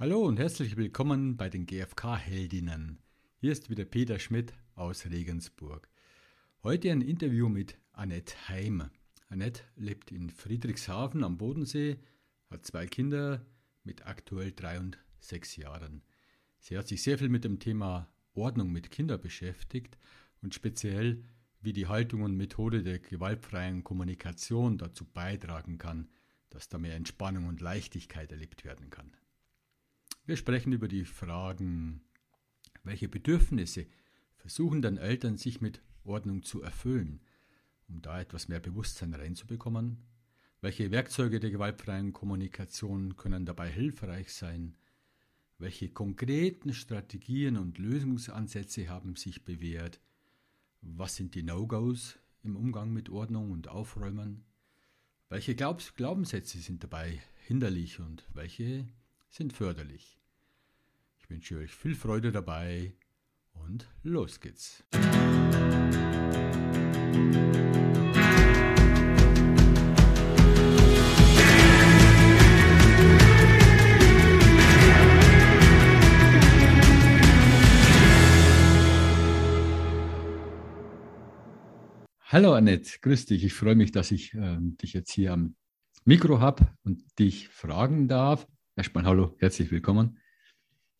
Hallo und herzlich willkommen bei den GfK-Heldinnen. Hier ist wieder Peter Schmidt aus Regensburg. Heute ein Interview mit Annette Heim. Annette lebt in Friedrichshafen am Bodensee, hat zwei Kinder mit aktuell drei und sechs Jahren. Sie hat sich sehr viel mit dem Thema Ordnung mit Kindern beschäftigt und speziell, wie die Haltung und Methode der gewaltfreien Kommunikation dazu beitragen kann, dass da mehr Entspannung und Leichtigkeit erlebt werden kann. Wir sprechen über die Fragen, welche Bedürfnisse versuchen dann Eltern sich mit Ordnung zu erfüllen, um da etwas mehr Bewusstsein reinzubekommen? Welche Werkzeuge der gewaltfreien Kommunikation können dabei hilfreich sein? Welche konkreten Strategien und Lösungsansätze haben sich bewährt? Was sind die No-Gos im Umgang mit Ordnung und Aufräumen? Welche Glaubens Glaubenssätze sind dabei hinderlich und welche sind förderlich? Wünsche euch viel Freude dabei und los geht's. Hallo Annette, grüß dich. Ich freue mich, dass ich äh, dich jetzt hier am Mikro habe und dich fragen darf. Erstmal hallo, herzlich willkommen.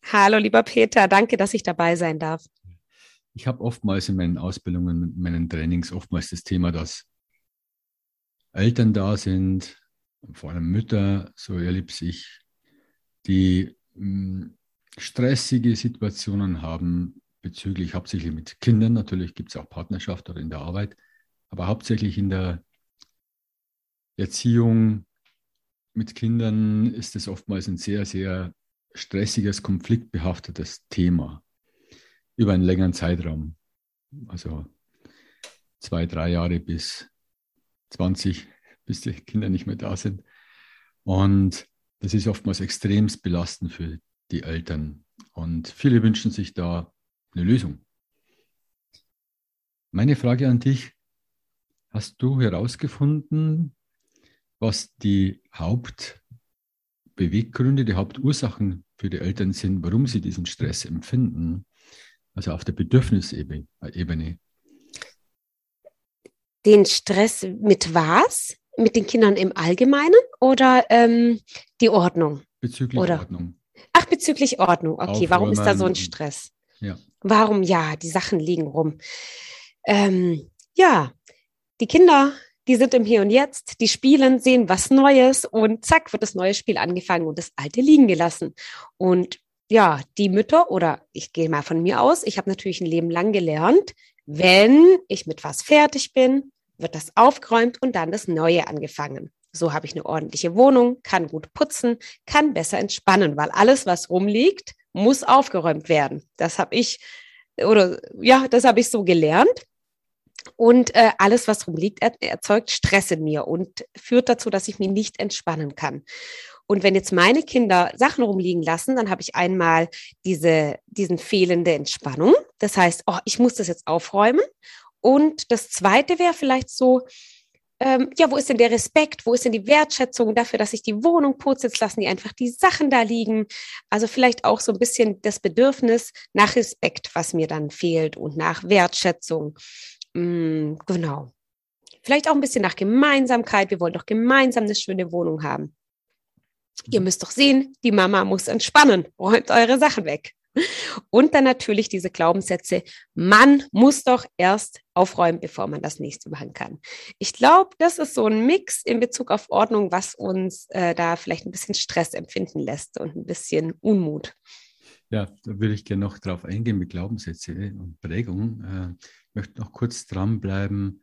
Hallo, lieber Peter, danke, dass ich dabei sein darf. Ich habe oftmals in meinen Ausbildungen, in meinen Trainings oftmals das Thema, dass Eltern da sind, vor allem Mütter, so erlebe ich, die hm, stressige Situationen haben bezüglich hauptsächlich mit Kindern. Natürlich gibt es auch Partnerschaft oder in der Arbeit, aber hauptsächlich in der Erziehung mit Kindern ist es oftmals ein sehr, sehr stressiges, konfliktbehaftetes Thema über einen längeren Zeitraum. Also zwei, drei Jahre bis 20, bis die Kinder nicht mehr da sind. Und das ist oftmals extremst belastend für die Eltern. Und viele wünschen sich da eine Lösung. Meine Frage an dich, hast du herausgefunden, was die Haupt Beweggründe, die Hauptursachen für die Eltern sind, warum sie diesen Stress empfinden, also auf der Bedürfnisebene. Den Stress mit was? Mit den Kindern im Allgemeinen oder ähm, die Ordnung? Bezüglich oder? Ordnung. Ach, bezüglich Ordnung. Okay, Aufräumen warum ist da so ein Stress? Ja. Warum? Ja, die Sachen liegen rum. Ähm, ja, die Kinder die sind im Hier und Jetzt, die spielen, sehen was Neues und zack, wird das neue Spiel angefangen und das alte liegen gelassen. Und ja, die Mütter oder ich gehe mal von mir aus, ich habe natürlich ein Leben lang gelernt, wenn ich mit was fertig bin, wird das aufgeräumt und dann das Neue angefangen. So habe ich eine ordentliche Wohnung, kann gut putzen, kann besser entspannen, weil alles, was rumliegt, muss aufgeräumt werden. Das habe ich oder ja, das habe ich so gelernt. Und äh, alles, was rumliegt, er, erzeugt Stress in mir und führt dazu, dass ich mich nicht entspannen kann. Und wenn jetzt meine Kinder Sachen rumliegen lassen, dann habe ich einmal diese, diesen fehlende Entspannung. Das heißt, oh, ich muss das jetzt aufräumen. Und das zweite wäre vielleicht so, ähm, ja, wo ist denn der Respekt? Wo ist denn die Wertschätzung dafür, dass ich die Wohnung putze? Jetzt lassen die einfach die Sachen da liegen. Also vielleicht auch so ein bisschen das Bedürfnis nach Respekt, was mir dann fehlt und nach Wertschätzung. Mm, genau. Vielleicht auch ein bisschen nach Gemeinsamkeit. Wir wollen doch gemeinsam eine schöne Wohnung haben. Ihr mhm. müsst doch sehen, die Mama muss entspannen. Räumt eure Sachen weg. Und dann natürlich diese Glaubenssätze, man muss doch erst aufräumen, bevor man das nächste machen kann. Ich glaube, das ist so ein Mix in Bezug auf Ordnung, was uns äh, da vielleicht ein bisschen Stress empfinden lässt und ein bisschen Unmut. Ja, da würde ich gerne noch drauf eingehen mit Glaubenssätze und Prägung. Äh, ich möchte noch kurz dranbleiben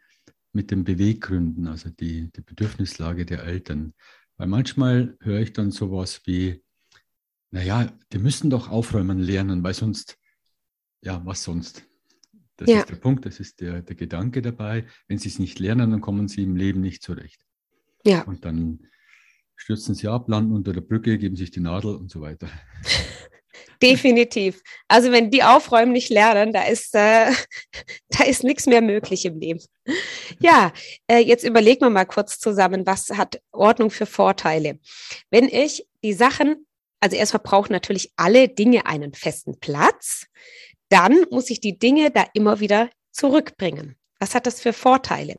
mit den Beweggründen, also die, die Bedürfnislage der Eltern. Weil manchmal höre ich dann sowas wie, naja, die müssen doch aufräumen lernen, weil sonst, ja, was sonst? Das ja. ist der Punkt, das ist der, der Gedanke dabei. Wenn sie es nicht lernen, dann kommen sie im Leben nicht zurecht. Ja. Und dann stürzen sie ab, landen unter der Brücke, geben sich die Nadel und so weiter. Definitiv. Also wenn die aufräumen nicht lernen, da ist, äh, da ist nichts mehr möglich im Leben. Ja, äh, jetzt überlegen wir mal kurz zusammen, was hat Ordnung für Vorteile. Wenn ich die Sachen Also erstmal brauchen natürlich alle Dinge einen festen Platz. Dann muss ich die Dinge da immer wieder zurückbringen. Was hat das für Vorteile?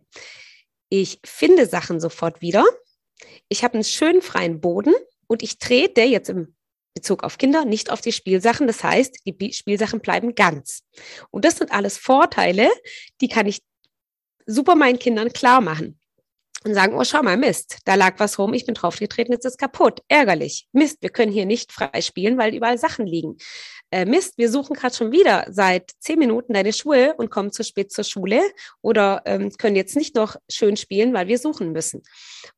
Ich finde Sachen sofort wieder. Ich habe einen schönen freien Boden und ich trete jetzt im Bezug auf Kinder nicht auf die Spielsachen. Das heißt, die Spielsachen bleiben ganz. Und das sind alles Vorteile, die kann ich super meinen Kindern klar machen und sagen, oh, schau mal, Mist, da lag was rum, ich bin draufgetreten, jetzt ist es kaputt, ärgerlich. Mist, wir können hier nicht frei spielen, weil überall Sachen liegen. Äh, Mist, wir suchen gerade schon wieder seit zehn Minuten deine Schuhe und kommen zu spät zur Schule oder ähm, können jetzt nicht noch schön spielen, weil wir suchen müssen.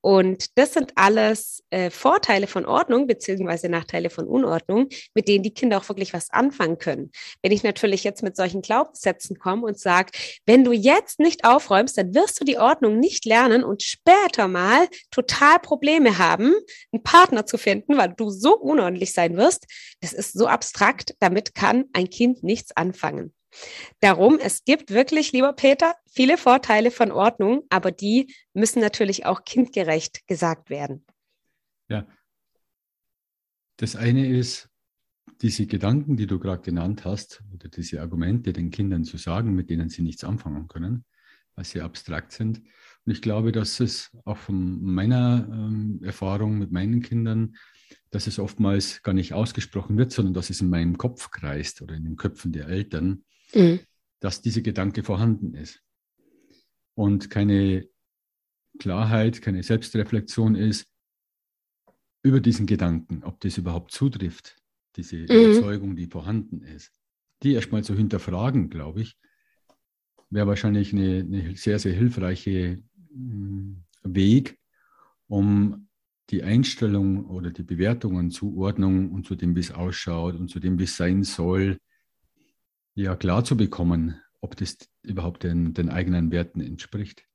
Und das sind alles äh, Vorteile von Ordnung beziehungsweise Nachteile von Unordnung, mit denen die Kinder auch wirklich was anfangen können. Wenn ich natürlich jetzt mit solchen Glaubenssätzen komme und sage, wenn du jetzt nicht aufräumst, dann wirst du die Ordnung nicht lernen und später mal total Probleme haben, einen Partner zu finden, weil du so unordentlich sein wirst. Das ist so abstrakt, damit kann ein Kind nichts anfangen. Darum, es gibt wirklich, lieber Peter, viele Vorteile von Ordnung, aber die müssen natürlich auch kindgerecht gesagt werden. Ja. Das eine ist, diese Gedanken, die du gerade genannt hast, oder diese Argumente den Kindern zu sagen, mit denen sie nichts anfangen können, weil sie abstrakt sind. Und ich glaube, dass es auch von meiner ähm, Erfahrung mit meinen Kindern, dass es oftmals gar nicht ausgesprochen wird, sondern dass es in meinem Kopf kreist oder in den Köpfen der Eltern, mhm. dass dieser Gedanke vorhanden ist. Und keine Klarheit, keine Selbstreflexion ist über diesen Gedanken, ob das überhaupt zutrifft, diese mhm. Überzeugung, die vorhanden ist. Die erstmal zu hinterfragen, glaube ich, wäre wahrscheinlich eine, eine sehr, sehr hilfreiche Weg, um die Einstellung oder die Bewertungen, Zuordnung und zu dem, wie es ausschaut und zu dem, wie es sein soll, ja klar zu bekommen, ob das überhaupt den, den eigenen Werten entspricht.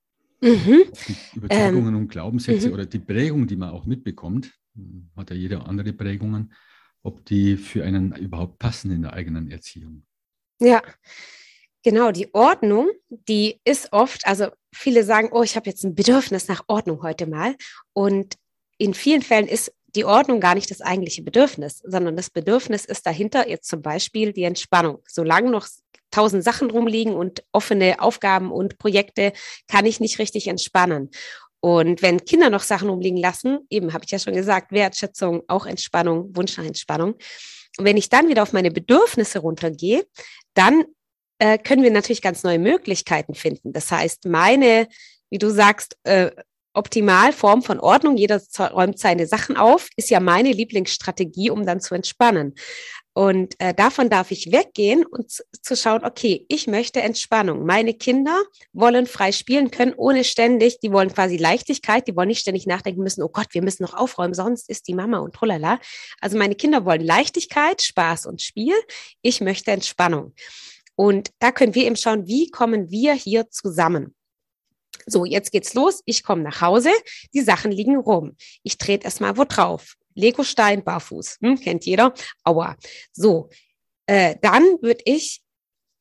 Mhm. Die Überzeugungen ähm, und Glaubenssätze mhm. oder die Prägung, die man auch mitbekommt, hat ja jeder andere Prägungen, ob die für einen überhaupt passen in der eigenen Erziehung. Ja, Genau, die Ordnung, die ist oft, also viele sagen, oh, ich habe jetzt ein Bedürfnis nach Ordnung heute mal. Und in vielen Fällen ist die Ordnung gar nicht das eigentliche Bedürfnis, sondern das Bedürfnis ist dahinter jetzt zum Beispiel die Entspannung. Solange noch tausend Sachen rumliegen und offene Aufgaben und Projekte, kann ich nicht richtig entspannen. Und wenn Kinder noch Sachen rumliegen lassen, eben habe ich ja schon gesagt, Wertschätzung, auch Entspannung, Wunsch nach Entspannung. Und wenn ich dann wieder auf meine Bedürfnisse runtergehe, dann äh, können wir natürlich ganz neue Möglichkeiten finden. Das heißt, meine, wie du sagst, äh, Optimalform von Ordnung, jeder räumt seine Sachen auf, ist ja meine Lieblingsstrategie, um dann zu entspannen. Und äh, davon darf ich weggehen und zu, schauen, okay, ich möchte Entspannung. Meine Kinder wollen frei spielen können, ohne ständig, die wollen quasi Leichtigkeit, die wollen nicht ständig nachdenken müssen, oh Gott, wir müssen noch aufräumen, sonst ist die Mama und tralala. Also meine Kinder wollen Leichtigkeit, Spaß und Spiel. Ich möchte Entspannung. Und da können wir eben schauen, wie kommen wir hier zusammen. So, jetzt geht's los. Ich komme nach Hause. Die Sachen liegen rum. Ich trete erstmal wo drauf. Legostein, barfuß. Hm, kennt jeder. Aua. So, äh, dann würde ich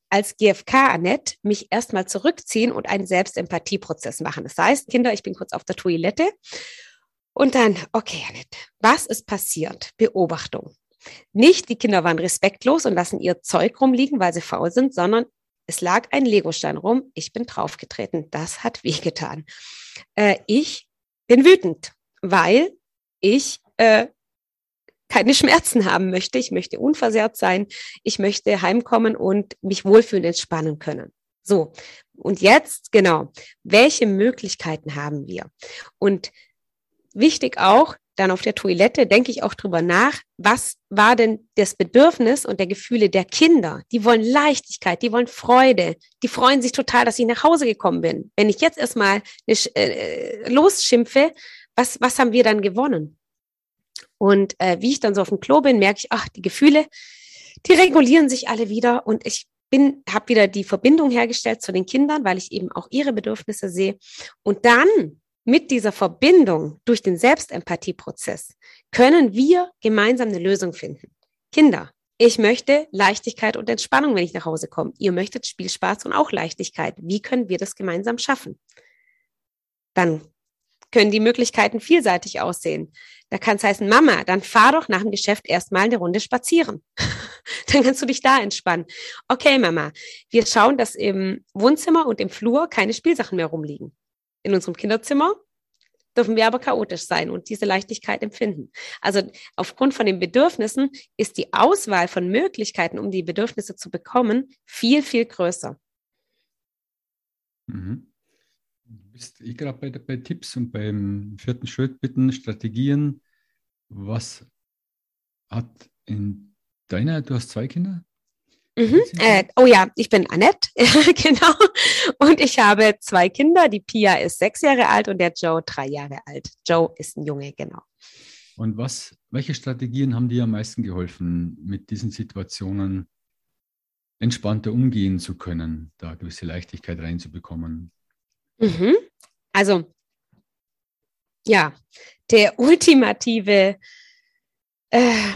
als GFK, Annette, mich erstmal zurückziehen und einen Selbstempathieprozess machen. Das heißt, Kinder, ich bin kurz auf der Toilette. Und dann, okay, Annette, was ist passiert? Beobachtung. Nicht, die Kinder waren respektlos und lassen ihr Zeug rumliegen, weil sie faul sind, sondern es lag ein Legostein rum. Ich bin draufgetreten. Das hat wehgetan. Äh, ich bin wütend, weil ich äh, keine Schmerzen haben möchte. Ich möchte unversehrt sein. Ich möchte heimkommen und mich wohlfühlen, entspannen können. So. Und jetzt, genau. Welche Möglichkeiten haben wir? Und wichtig auch, dann auf der Toilette denke ich auch drüber nach, was war denn das Bedürfnis und der Gefühle der Kinder? Die wollen Leichtigkeit, die wollen Freude, die freuen sich total, dass ich nach Hause gekommen bin. Wenn ich jetzt erstmal äh, losschimpfe, was, was haben wir dann gewonnen? Und äh, wie ich dann so auf dem Klo bin, merke ich, ach, die Gefühle, die regulieren sich alle wieder und ich bin, habe wieder die Verbindung hergestellt zu den Kindern, weil ich eben auch ihre Bedürfnisse sehe. Und dann mit dieser Verbindung durch den Selbstempathieprozess können wir gemeinsam eine Lösung finden. Kinder, ich möchte Leichtigkeit und Entspannung, wenn ich nach Hause komme. Ihr möchtet Spielspaß und auch Leichtigkeit. Wie können wir das gemeinsam schaffen? Dann können die Möglichkeiten vielseitig aussehen. Da kann es heißen, Mama, dann fahr doch nach dem Geschäft erstmal eine Runde spazieren. dann kannst du dich da entspannen. Okay, Mama, wir schauen, dass im Wohnzimmer und im Flur keine Spielsachen mehr rumliegen. In unserem Kinderzimmer dürfen wir aber chaotisch sein und diese Leichtigkeit empfinden. Also aufgrund von den Bedürfnissen ist die Auswahl von Möglichkeiten, um die Bedürfnisse zu bekommen, viel, viel größer. Mhm. Du bist eh gerade bei, bei Tipps und beim vierten Schritt bitten, Strategien. Was hat in deiner, du hast zwei Kinder? Mhm. Äh, oh ja, ich bin Annette, genau. Und ich habe zwei Kinder. Die Pia ist sechs Jahre alt und der Joe drei Jahre alt. Joe ist ein Junge, genau. Und was, welche Strategien haben dir am meisten geholfen, mit diesen Situationen entspannter umgehen zu können, da gewisse Leichtigkeit reinzubekommen? Mhm. Also, ja, der ultimative äh,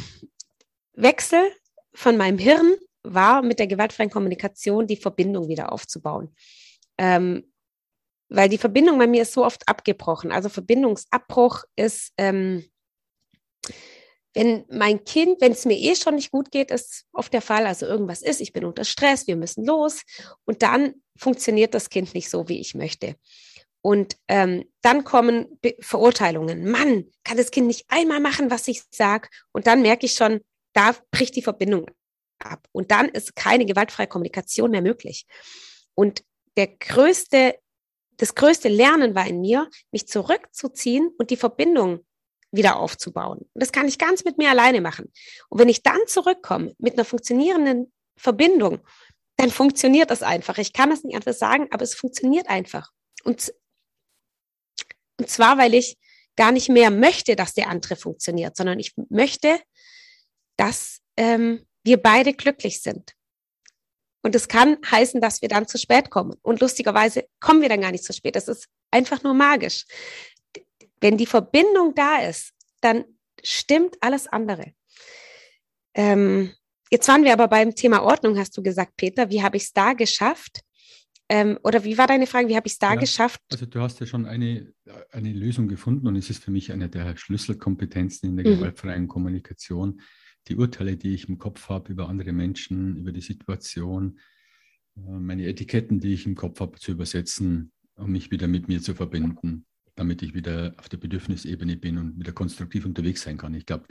Wechsel von meinem Hirn war, mit der gewaltfreien Kommunikation die Verbindung wieder aufzubauen. Ähm, weil die Verbindung bei mir ist so oft abgebrochen. Also Verbindungsabbruch ist, ähm, wenn mein Kind, wenn es mir eh schon nicht gut geht, ist oft der Fall, also irgendwas ist, ich bin unter Stress, wir müssen los und dann funktioniert das Kind nicht so, wie ich möchte. Und ähm, dann kommen Be Verurteilungen. Mann, kann das Kind nicht einmal machen, was ich sage? Und dann merke ich schon, da bricht die Verbindung ab. Und dann ist keine gewaltfreie Kommunikation mehr möglich. Und der größte, das größte Lernen war in mir, mich zurückzuziehen und die Verbindung wieder aufzubauen. Und das kann ich ganz mit mir alleine machen. Und wenn ich dann zurückkomme mit einer funktionierenden Verbindung, dann funktioniert das einfach. Ich kann das nicht anders sagen, aber es funktioniert einfach. Und, und zwar, weil ich gar nicht mehr möchte, dass der andere funktioniert, sondern ich möchte, dass ähm, wir beide glücklich sind. Und es kann heißen, dass wir dann zu spät kommen. Und lustigerweise kommen wir dann gar nicht zu spät. Das ist einfach nur magisch. Wenn die Verbindung da ist, dann stimmt alles andere. Ähm, jetzt waren wir aber beim Thema Ordnung, hast du gesagt, Peter. Wie habe ich es da geschafft? Ähm, oder wie war deine Frage, wie habe ich es da ja, geschafft? Also du hast ja schon eine, eine Lösung gefunden und es ist für mich eine der Schlüsselkompetenzen in der mhm. gewaltfreien Kommunikation die Urteile, die ich im Kopf habe über andere Menschen, über die Situation, äh, meine Etiketten, die ich im Kopf habe, zu übersetzen, um mich wieder mit mir zu verbinden, damit ich wieder auf der Bedürfnisebene bin und wieder konstruktiv unterwegs sein kann. Ich glaube,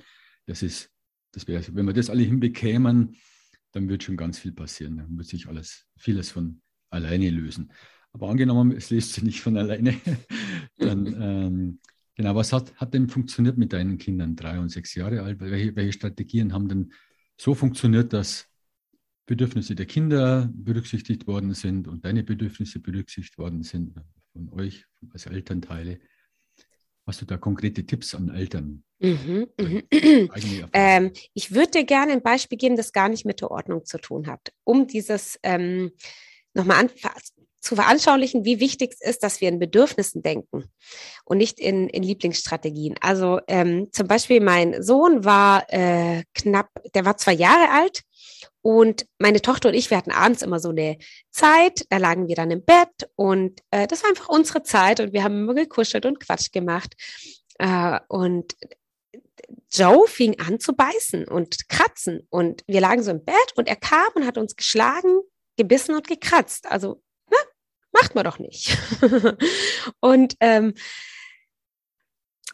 das ist, das wäre, wenn wir das alle hinbekämen, dann wird schon ganz viel passieren. Dann wird sich alles, vieles von alleine lösen. Aber angenommen, es löst sich nicht von alleine, dann ähm, Genau, was hat, hat denn funktioniert mit deinen Kindern, drei und sechs Jahre alt? Welche, welche Strategien haben denn so funktioniert, dass Bedürfnisse der Kinder berücksichtigt worden sind und deine Bedürfnisse berücksichtigt worden sind von euch als Elternteile? Hast du da konkrete Tipps an Eltern? Mhm, mhm. Ähm, ich würde dir gerne ein Beispiel geben, das gar nicht mit der Ordnung zu tun hat, um dieses ähm, nochmal zu veranschaulichen, wie wichtig es ist, dass wir in Bedürfnissen denken und nicht in, in Lieblingsstrategien. Also ähm, zum Beispiel mein Sohn war äh, knapp, der war zwei Jahre alt und meine Tochter und ich, wir hatten abends immer so eine Zeit, da lagen wir dann im Bett und äh, das war einfach unsere Zeit und wir haben immer gekuschelt und Quatsch gemacht. Äh, und Joe fing an zu beißen und kratzen und wir lagen so im Bett und er kam und hat uns geschlagen, gebissen und gekratzt. Also macht man doch nicht. und, ähm,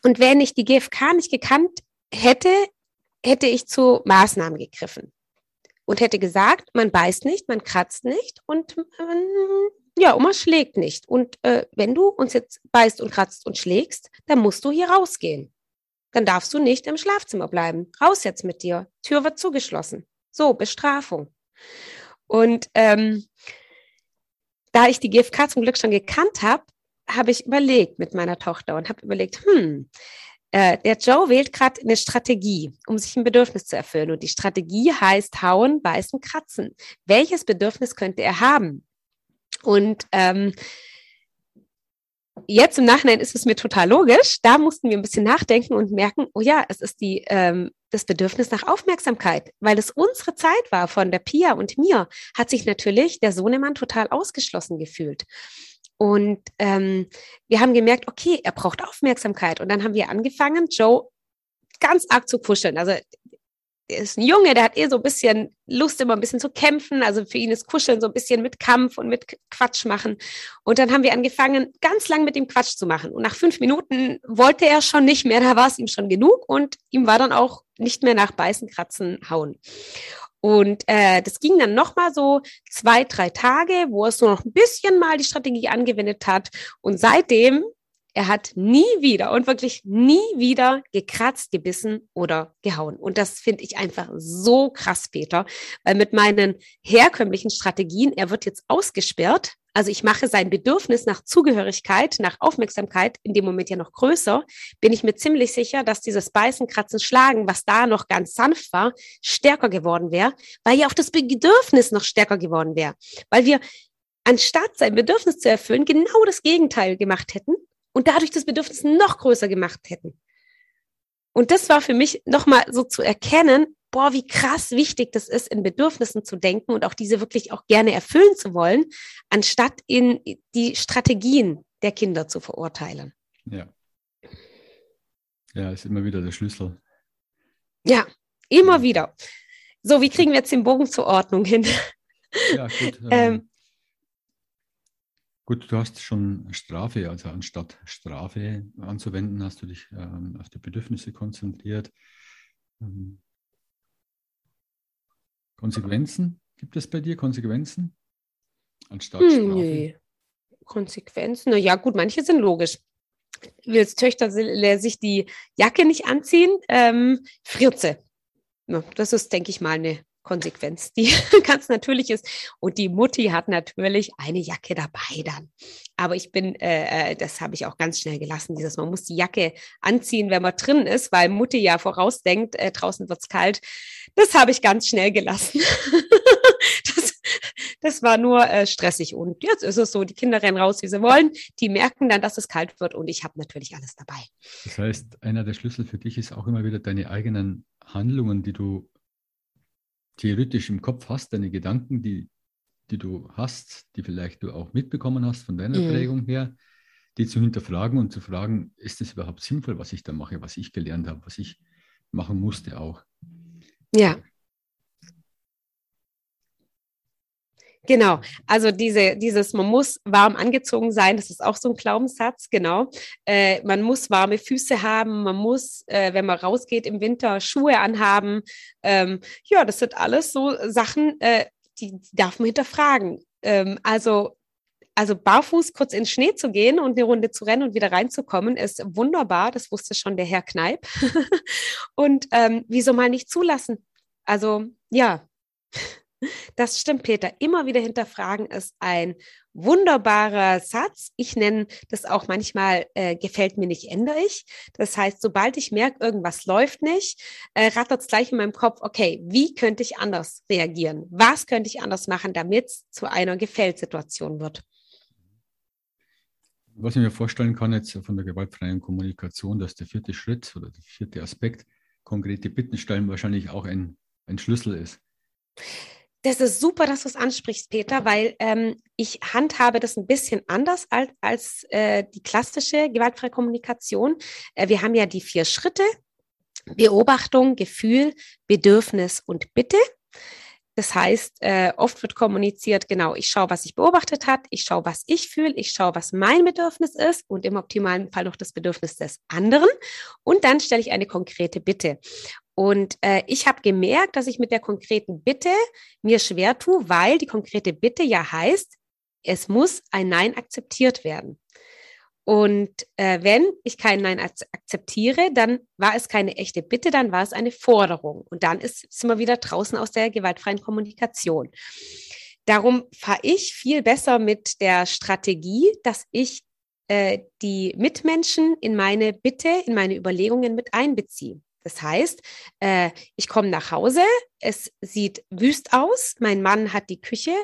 und wenn ich die GfK nicht gekannt hätte, hätte ich zu Maßnahmen gegriffen und hätte gesagt, man beißt nicht, man kratzt nicht und ähm, ja, Oma schlägt nicht. Und äh, wenn du uns jetzt beißt und kratzt und schlägst, dann musst du hier rausgehen. Dann darfst du nicht im Schlafzimmer bleiben. Raus jetzt mit dir. Tür wird zugeschlossen. So, Bestrafung. Und ähm, da ich die GfK zum Glück schon gekannt habe, habe ich überlegt mit meiner Tochter und habe überlegt, hm, äh, der Joe wählt gerade eine Strategie, um sich ein Bedürfnis zu erfüllen. Und die Strategie heißt hauen, beißen, kratzen. Welches Bedürfnis könnte er haben? Und ähm, jetzt im Nachhinein ist es mir total logisch. Da mussten wir ein bisschen nachdenken und merken, oh ja, es ist die, ähm, das Bedürfnis nach Aufmerksamkeit. Weil es unsere Zeit war von der Pia und mir, hat sich natürlich der Sohnemann total ausgeschlossen gefühlt. Und ähm, wir haben gemerkt, okay, er braucht Aufmerksamkeit. Und dann haben wir angefangen, Joe ganz arg zu kuscheln. Also ist ein Junge, der hat eh so ein bisschen Lust, immer ein bisschen zu kämpfen. Also für ihn ist Kuscheln so ein bisschen mit Kampf und mit Quatsch machen. Und dann haben wir angefangen, ganz lang mit ihm Quatsch zu machen. Und nach fünf Minuten wollte er schon nicht mehr, da war es ihm schon genug und ihm war dann auch nicht mehr nach Beißen, Kratzen, Hauen. Und äh, das ging dann nochmal so zwei, drei Tage, wo er so noch ein bisschen mal die Strategie angewendet hat. Und seitdem er hat nie wieder und wirklich nie wieder gekratzt, gebissen oder gehauen. Und das finde ich einfach so krass, Peter, weil mit meinen herkömmlichen Strategien, er wird jetzt ausgesperrt. Also ich mache sein Bedürfnis nach Zugehörigkeit, nach Aufmerksamkeit in dem Moment ja noch größer, bin ich mir ziemlich sicher, dass dieses Beißen, Kratzen, Schlagen, was da noch ganz sanft war, stärker geworden wäre, weil ja auch das Bedürfnis noch stärker geworden wäre. Weil wir anstatt sein Bedürfnis zu erfüllen, genau das Gegenteil gemacht hätten und dadurch das Bedürfnis noch größer gemacht hätten. Und das war für mich nochmal so zu erkennen, boah, wie krass wichtig das ist, in Bedürfnissen zu denken und auch diese wirklich auch gerne erfüllen zu wollen, anstatt in die Strategien der Kinder zu verurteilen. Ja. Ja, ist immer wieder der Schlüssel. Ja, immer wieder. So, wie kriegen wir jetzt den Bogen zur Ordnung hin? Ja, gut. Ähm, ähm Gut, du hast schon Strafe, also anstatt Strafe anzuwenden, hast du dich ähm, auf die Bedürfnisse konzentriert. Ähm, Konsequenzen? Gibt es bei dir Konsequenzen? Anstatt hm, Strafe? Nee. Konsequenzen? Na ja, gut, manche sind logisch. Willst Töchter sich die Jacke nicht anziehen? Ähm, friert sie. Ja, das ist, denke ich mal, eine Konsequenz, die ganz natürlich ist. Und die Mutti hat natürlich eine Jacke dabei dann. Aber ich bin, äh, äh, das habe ich auch ganz schnell gelassen, dieses, man muss die Jacke anziehen, wenn man drin ist, weil Mutti ja vorausdenkt, äh, draußen wird's kalt. Das habe ich ganz schnell gelassen. das, das war nur äh, stressig. Und jetzt ist es so, die Kinder rennen raus, wie sie wollen. Die merken dann, dass es kalt wird und ich habe natürlich alles dabei. Das heißt, einer der Schlüssel für dich ist auch immer wieder deine eigenen Handlungen, die du theoretisch im Kopf hast, deine Gedanken, die, die du hast, die vielleicht du auch mitbekommen hast von deiner mhm. Prägung her, die zu hinterfragen und zu fragen, ist es überhaupt sinnvoll, was ich da mache, was ich gelernt habe, was ich machen musste auch. Ja. Genau, also diese, dieses, man muss warm angezogen sein, das ist auch so ein Glaubenssatz, genau. Äh, man muss warme Füße haben, man muss, äh, wenn man rausgeht im Winter, Schuhe anhaben. Ähm, ja, das sind alles so Sachen, äh, die, die darf man hinterfragen. Ähm, also also barfuß kurz in Schnee zu gehen und eine Runde zu rennen und wieder reinzukommen, ist wunderbar. Das wusste schon der Herr Kneip. und ähm, wieso mal nicht zulassen? Also ja, das stimmt, Peter. Immer wieder hinterfragen ist ein wunderbarer Satz. Ich nenne das auch manchmal, äh, gefällt mir nicht, ändere ich. Das heißt, sobald ich merke, irgendwas läuft nicht, äh, rattert es gleich in meinem Kopf, okay, wie könnte ich anders reagieren? Was könnte ich anders machen, damit es zu einer Gefällsituation wird? Was ich mir vorstellen kann jetzt von der gewaltfreien Kommunikation, dass der vierte Schritt oder der vierte Aspekt, konkrete Bitten stellen, wahrscheinlich auch ein, ein Schlüssel ist. Das ist super, dass du es ansprichst, Peter, weil ähm, ich handhabe das ein bisschen anders als, als äh, die klassische gewaltfreie Kommunikation. Äh, wir haben ja die vier Schritte. Beobachtung, Gefühl, Bedürfnis und Bitte. Das heißt, äh, oft wird kommuniziert, genau, ich schaue, was ich beobachtet hat, ich schaue, was ich fühle, ich schaue, was mein Bedürfnis ist und im optimalen Fall noch das Bedürfnis des anderen. Und dann stelle ich eine konkrete Bitte. Und äh, ich habe gemerkt, dass ich mit der konkreten Bitte mir schwer tue, weil die konkrete Bitte ja heißt, es muss ein Nein akzeptiert werden. Und äh, wenn ich kein Nein akzeptiere, dann war es keine echte Bitte, dann war es eine Forderung. Und dann ist, sind wir wieder draußen aus der gewaltfreien Kommunikation. Darum fahre ich viel besser mit der Strategie, dass ich äh, die Mitmenschen in meine Bitte, in meine Überlegungen mit einbeziehe. Das heißt, äh, ich komme nach Hause, es sieht wüst aus, mein Mann hat die Küche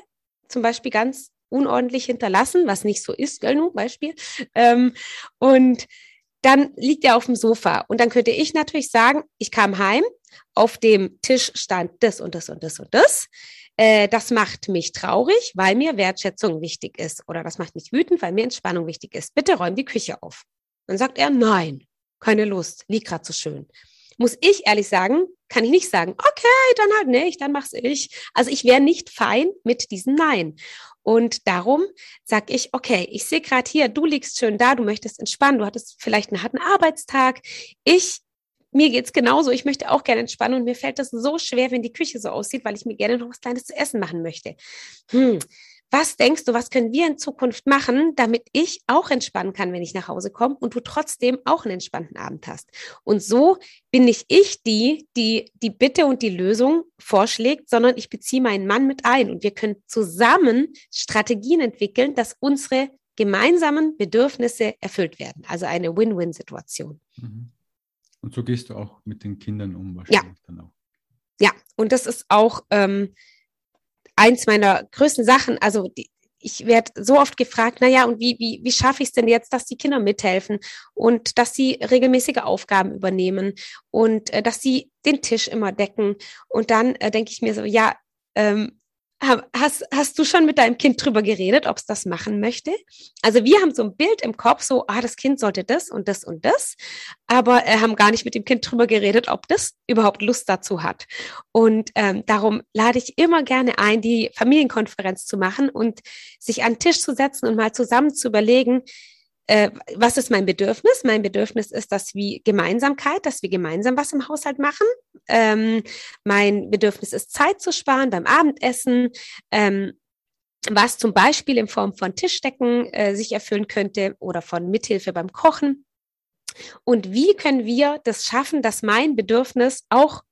zum Beispiel ganz unordentlich hinterlassen, was nicht so ist, gell, nur Beispiel. Ähm, und dann liegt er auf dem Sofa. Und dann könnte ich natürlich sagen, ich kam heim, auf dem Tisch stand das und das und das und das. äh, das macht mich traurig, weil mir Wertschätzung wichtig ist. Oder das macht mich wütend, weil mir Entspannung wichtig ist. Bitte räum die Küche auf. Dann sagt er, nein, keine Lust, liegt gerade so schön. Muss ich ehrlich sagen, kann ich nicht sagen, okay, dann halt nicht, dann mach's ich. Also ich wäre nicht fein mit diesem Nein. Und darum sage ich, okay, ich sehe gerade hier, du liegst schön da, du möchtest entspannen, du hattest vielleicht einen harten Arbeitstag. Ich mir geht's genauso. Ich möchte auch gerne entspannen und mir fällt das so schwer, wenn die Küche so aussieht, weil ich mir gerne noch was Kleines zu essen machen möchte. Hm. Was denkst du, was können wir in Zukunft machen, damit ich auch entspannen kann, wenn ich nach Hause komme und du trotzdem auch einen entspannten Abend hast? Und so bin nicht ich die, die die Bitte und die Lösung vorschlägt, sondern ich beziehe meinen Mann mit ein und wir können zusammen Strategien entwickeln, dass unsere gemeinsamen Bedürfnisse erfüllt werden. Also eine Win-Win-Situation. Mhm. Und so gehst du auch mit den Kindern um, wahrscheinlich ja. dann auch. Ja, und das ist auch ähm, eins meiner größten Sachen. Also die, ich werde so oft gefragt, naja, und wie, wie, wie schaffe ich es denn jetzt, dass die Kinder mithelfen und dass sie regelmäßige Aufgaben übernehmen und äh, dass sie den Tisch immer decken. Und dann äh, denke ich mir so, ja, ähm, Hast, hast du schon mit deinem Kind drüber geredet, ob es das machen möchte? Also wir haben so ein Bild im Kopf, so, ah, das Kind sollte das und das und das, aber äh, haben gar nicht mit dem Kind drüber geredet, ob das überhaupt Lust dazu hat. Und ähm, darum lade ich immer gerne ein, die Familienkonferenz zu machen und sich an den Tisch zu setzen und mal zusammen zu überlegen, äh, was ist mein Bedürfnis? Mein Bedürfnis ist, dass wir Gemeinsamkeit, dass wir gemeinsam was im Haushalt machen. Ähm, mein Bedürfnis ist, Zeit zu sparen beim Abendessen. Ähm, was zum Beispiel in Form von Tischdecken äh, sich erfüllen könnte oder von Mithilfe beim Kochen. Und wie können wir das schaffen, dass mein Bedürfnis auch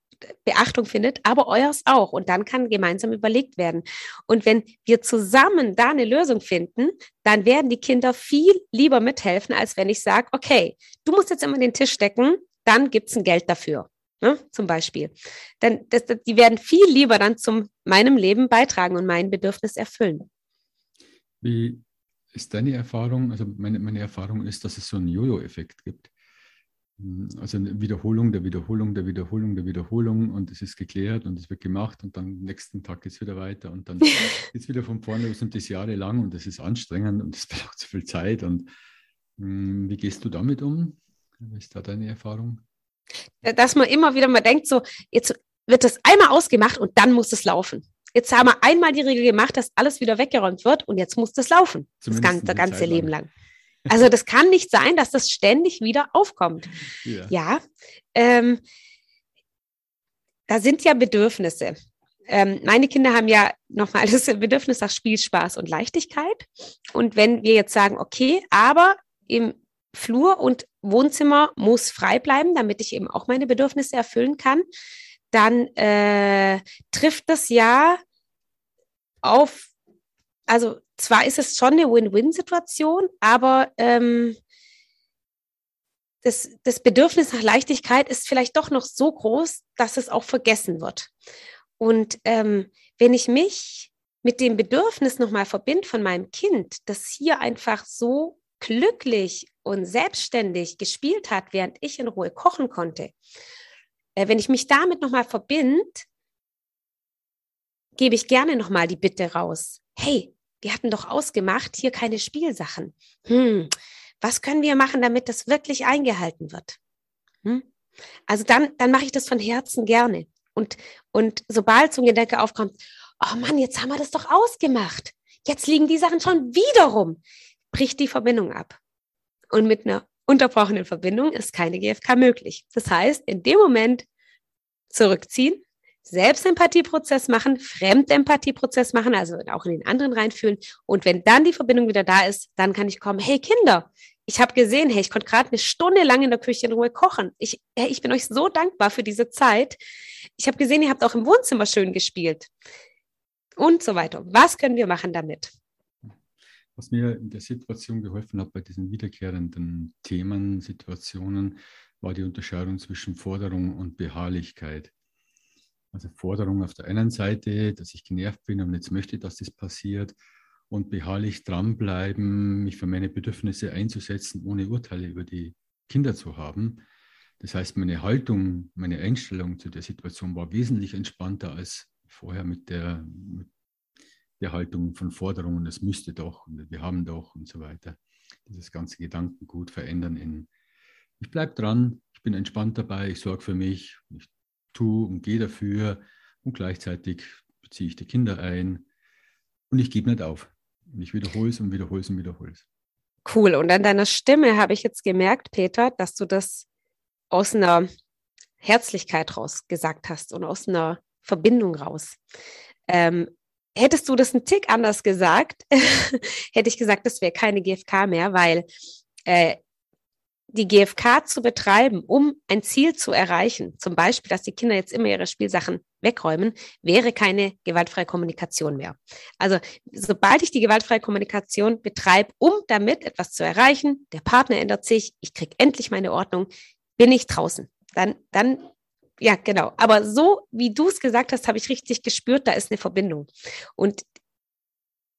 Beachtung findet, aber eures auch. Und dann kann gemeinsam überlegt werden. Und wenn wir zusammen da eine Lösung finden, dann werden die Kinder viel lieber mithelfen, als wenn ich sage, okay, du musst jetzt immer den Tisch decken, dann gibt es ein Geld dafür. Ne, zum Beispiel. Denn das, das, die werden viel lieber dann zu meinem Leben beitragen und mein Bedürfnis erfüllen. Wie ist deine Erfahrung? Also meine, meine Erfahrung ist, dass es so einen Jojo-Effekt gibt. Also eine Wiederholung der Wiederholung der Wiederholung der Wiederholung und es ist geklärt und es wird gemacht und dann am nächsten Tag geht es wieder weiter und dann geht es wieder von vorne los und das jahrelang und es ist anstrengend und es braucht zu viel Zeit. Und mh, hm, wie gehst du damit um? Was ist da deine Erfahrung? Dass man immer wieder mal denkt, so, jetzt wird das einmal ausgemacht und dann muss es laufen. Jetzt haben wir einmal die Regel gemacht, dass alles wieder weggeräumt wird und jetzt muss das laufen. Zumindest das ganze, ganze Leben lang. Also das kann nicht sein, dass das ständig wieder aufkommt. Ja, ja ähm, da sind ja Bedürfnisse. Ähm, meine Kinder haben ja nochmal das Bedürfnis nach Spiel, Spaß und Leichtigkeit. Und wenn wir jetzt sagen, okay, aber im Flur und Wohnzimmer muss frei bleiben, damit ich eben auch meine Bedürfnisse erfüllen kann, dann äh, trifft das ja auf, also zwar ist es schon eine Win-Win-Situation, aber ähm, das, das Bedürfnis nach Leichtigkeit ist vielleicht doch noch so groß, dass es auch vergessen wird. Und ähm, wenn ich mich mit dem Bedürfnis nochmal verbinde von meinem Kind, das hier einfach so glücklich und selbstständig gespielt hat, während ich in Ruhe kochen konnte, äh, wenn ich mich damit nochmal verbinde, gebe ich gerne nochmal die Bitte raus. Hey, wir hatten doch ausgemacht, hier keine Spielsachen. Hm, was können wir machen, damit das wirklich eingehalten wird? Hm? Also dann, dann mache ich das von Herzen gerne. Und, und sobald so ein Gedanke aufkommt, oh Mann, jetzt haben wir das doch ausgemacht. Jetzt liegen die Sachen schon wieder rum. Bricht die Verbindung ab. Und mit einer unterbrochenen Verbindung ist keine GFK möglich. Das heißt, in dem Moment zurückziehen, Selbstempathieprozess machen, Fremdempathieprozess machen, also auch in den anderen reinfühlen. Und wenn dann die Verbindung wieder da ist, dann kann ich kommen, hey Kinder, ich habe gesehen, hey, ich konnte gerade eine Stunde lang in der Küche in Ruhe kochen. Ich, hey, ich bin euch so dankbar für diese Zeit. Ich habe gesehen, ihr habt auch im Wohnzimmer schön gespielt. Und so weiter. Was können wir machen damit? Was mir in der Situation geholfen hat, bei diesen wiederkehrenden Themen, Situationen, war die Unterscheidung zwischen Forderung und Beharrlichkeit. Also Forderung auf der einen Seite, dass ich genervt bin und jetzt möchte, dass das passiert und beharrlich dranbleiben, mich für meine Bedürfnisse einzusetzen, ohne Urteile über die Kinder zu haben. Das heißt, meine Haltung, meine Einstellung zu der Situation war wesentlich entspannter als vorher mit der, mit der Haltung von Forderungen, es müsste doch wir haben doch und so weiter. Dieses ganze Gedankengut verändern in, ich bleibe dran, ich bin entspannt dabei, ich sorge für mich, ich tue und gehe dafür und gleichzeitig beziehe ich die Kinder ein und ich gebe nicht auf. Und ich wiederhole es und wiederhole es und wiederhole es. Cool. Und an deiner Stimme habe ich jetzt gemerkt, Peter, dass du das aus einer Herzlichkeit raus gesagt hast und aus einer Verbindung raus. Ähm, hättest du das einen Tick anders gesagt, hätte ich gesagt, das wäre keine GFK mehr, weil äh, die GFK zu betreiben, um ein Ziel zu erreichen, zum Beispiel, dass die Kinder jetzt immer ihre Spielsachen wegräumen, wäre keine gewaltfreie Kommunikation mehr. Also sobald ich die gewaltfreie Kommunikation betreibe, um damit etwas zu erreichen, der Partner ändert sich, ich kriege endlich meine Ordnung, bin ich draußen. Dann, dann, ja, genau. Aber so wie du es gesagt hast, habe ich richtig gespürt, da ist eine Verbindung. Und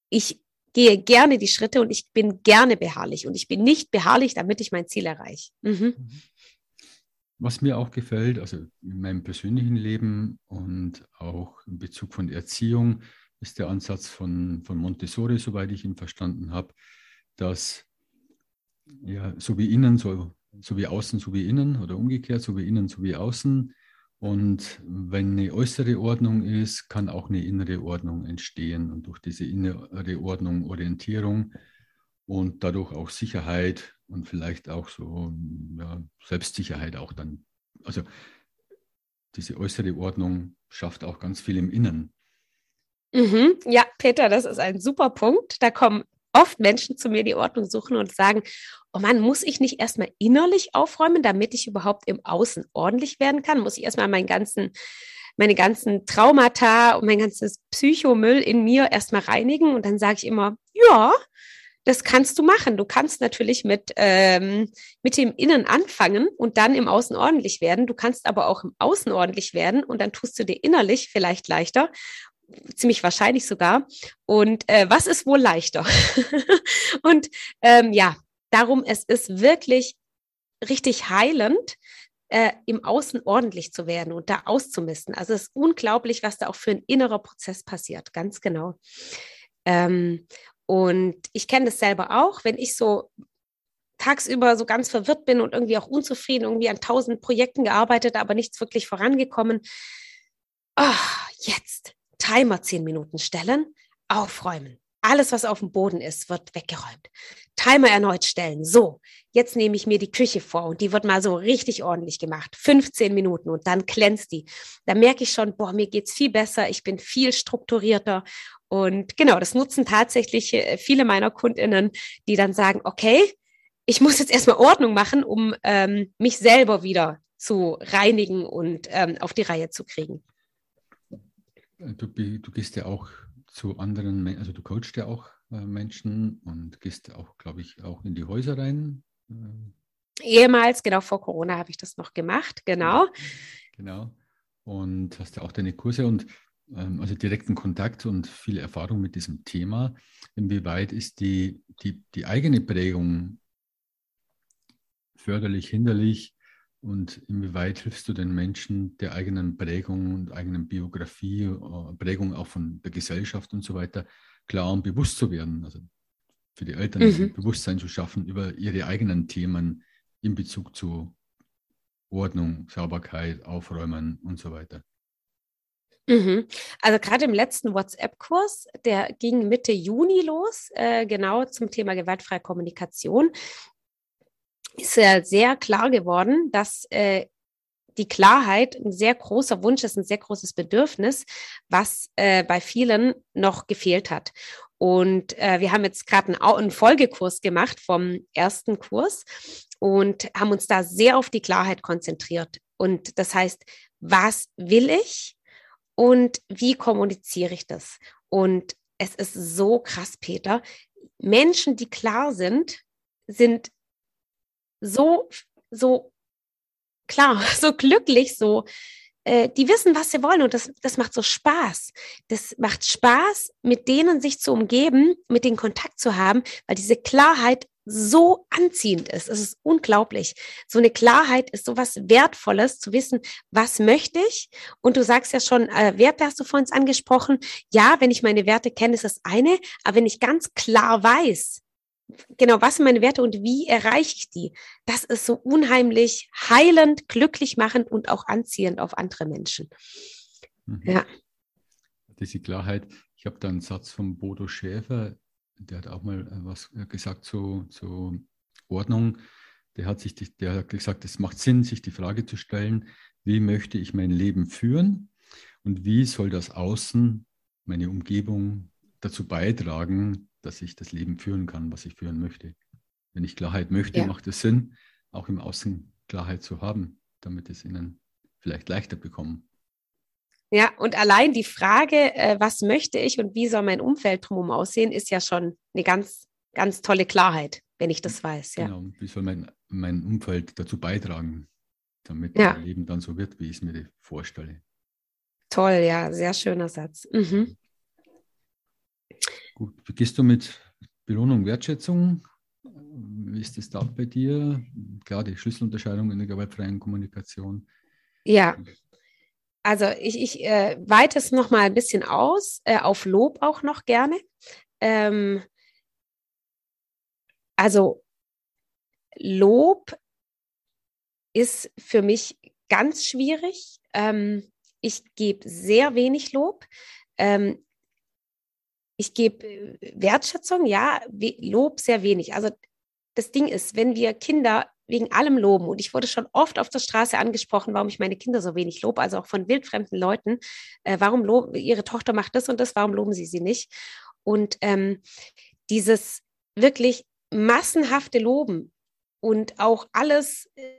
ich gehe gerne die Schritte und ich bin gerne beharrlich und ich bin nicht beharrlich, damit ich mein Ziel erreiche. Mhm. mhm. Was mir auch gefällt, also in meinem persönlichen Leben und auch in Bezug von Erziehung, ist der Ansatz von, von Montessori, soweit ich ihn verstanden habe, dass ja, so wie innen, so, so wie außen, so wie innen oder umgekehrt, so wie innen, so wie außen, und wenn eine äußere Ordnung ist, kann auch eine innere Ordnung entstehen und durch diese innere Ordnung Orientierung und dadurch auch Sicherheit und vielleicht auch so ja, Selbstsicherheit auch dann. Also diese äußere Ordnung schafft auch ganz viel im Innen. Mhm. Ja, Peter, das ist ein super Punkt. Da kommen oft Menschen zu mir die Ordnung suchen und sagen, oh Mann, muss ich nicht erstmal innerlich aufräumen, damit ich überhaupt im Außen ordentlich werden kann? Muss ich erstmal meinen ganzen, meine ganzen Traumata und mein ganzes Psychomüll in mir erstmal reinigen? Und dann sage ich immer, ja, das kannst du machen. Du kannst natürlich mit, ähm, mit dem Innen anfangen und dann im Außen ordentlich werden. Du kannst aber auch im Außen ordentlich werden und dann tust du dir innerlich vielleicht leichter ziemlich wahrscheinlich sogar. Und äh, was ist wohl leichter? und ähm, ja, darum, es ist wirklich richtig heilend, äh, im Außen ordentlich zu werden und da auszumisten. Also es ist unglaublich, was da auch für ein innerer Prozess passiert, ganz genau. Ähm, und ich kenne das selber auch, wenn ich so tagsüber so ganz verwirrt bin und irgendwie auch unzufrieden, irgendwie an tausend Projekten gearbeitet, aber nichts wirklich vorangekommen. Oh, jetzt Timer zehn Minuten stellen, aufräumen. Alles, was auf dem Boden ist, wird weggeräumt. Timer erneut stellen. So, jetzt nehme ich mir die Küche vor und die wird mal so richtig ordentlich gemacht. 15 Minuten und dann glänzt die. Da merke ich schon, boah, mir geht's viel besser. Ich bin viel strukturierter. Und genau, das nutzen tatsächlich äh, viele meiner KundInnen, die dann sagen, okay, ich muss jetzt erstmal Ordnung machen, um ähm, mich selber wieder zu reinigen und ähm, auf die Reihe zu kriegen. Du, du gehst ja auch zu anderen, also du coachst ja auch äh, Menschen und gehst auch, glaube ich, auch in die Häuser rein. Äh. Ehemals, genau vor Corona habe ich das noch gemacht, genau. Genau. Und hast ja auch deine Kurse und ähm, also direkten Kontakt und viel Erfahrung mit diesem Thema. Inwieweit ist die, die, die eigene Prägung förderlich, hinderlich? Und inwieweit hilfst du den Menschen der eigenen Prägung und eigenen Biografie, äh, Prägung auch von der Gesellschaft und so weiter, klar und bewusst zu werden? Also für die Eltern mhm. Bewusstsein zu schaffen über ihre eigenen Themen in Bezug zu Ordnung, Sauberkeit, Aufräumen und so weiter. Mhm. Also gerade im letzten WhatsApp-Kurs, der ging Mitte Juni los, äh, genau zum Thema gewaltfreie Kommunikation ist ja sehr klar geworden, dass äh, die Klarheit ein sehr großer Wunsch ist, ein sehr großes Bedürfnis, was äh, bei vielen noch gefehlt hat. Und äh, wir haben jetzt gerade einen, einen Folgekurs gemacht vom ersten Kurs und haben uns da sehr auf die Klarheit konzentriert. Und das heißt, was will ich und wie kommuniziere ich das? Und es ist so krass, Peter. Menschen, die klar sind, sind so, so klar, so glücklich, so, äh, die wissen, was sie wollen und das, das macht so Spaß. Das macht Spaß, mit denen sich zu umgeben, mit denen Kontakt zu haben, weil diese Klarheit so anziehend ist. Es ist unglaublich. So eine Klarheit ist so was Wertvolles, zu wissen, was möchte ich? Und du sagst ja schon, äh, Werte hast du vorhin angesprochen. Ja, wenn ich meine Werte kenne, ist das eine. Aber wenn ich ganz klar weiß, genau, was sind meine Werte und wie erreiche ich die? Das ist so unheimlich heilend, glücklich machend und auch anziehend auf andere Menschen. Mhm. Ja. Diese Klarheit. Ich habe da einen Satz von Bodo Schäfer, der hat auch mal äh, was äh, gesagt zu, zu Ordnung. Der hat, sich der hat gesagt, es macht Sinn, sich die Frage zu stellen, wie möchte ich mein Leben führen und wie soll das Außen, meine Umgebung dazu beitragen, dass ich das Leben führen kann, was ich führen möchte. Wenn ich Klarheit möchte, ja. macht es Sinn, auch im Außen Klarheit zu haben, damit es ihnen vielleicht leichter bekommen. Ja, und allein die Frage, äh, was möchte ich und wie soll mein Umfeld drumherum aussehen, ist ja schon eine ganz, ganz tolle Klarheit, wenn ich das weiß. Ja. Genau, wie soll mein, mein Umfeld dazu beitragen, damit ja. mein Leben dann so wird, wie ich es mir vorstelle. Toll, ja, sehr schöner Satz. Mhm. Gut, gehst du mit Belohnung, Wertschätzung? Wie ist das da bei dir? Klar, die Schlüsselunterscheidung in der gewaltfreien Kommunikation. Ja, also ich, ich äh, weite es noch mal ein bisschen aus, äh, auf Lob auch noch gerne. Ähm, also Lob ist für mich ganz schwierig. Ähm, ich gebe sehr wenig Lob. Ähm, ich gebe äh, Wertschätzung, ja, Lob sehr wenig. Also das Ding ist, wenn wir Kinder wegen allem loben. Und ich wurde schon oft auf der Straße angesprochen, warum ich meine Kinder so wenig lobe, also auch von wildfremden Leuten. Äh, warum loben, ihre Tochter macht das und das, warum loben sie sie nicht? Und ähm, dieses wirklich massenhafte Loben und auch alles äh,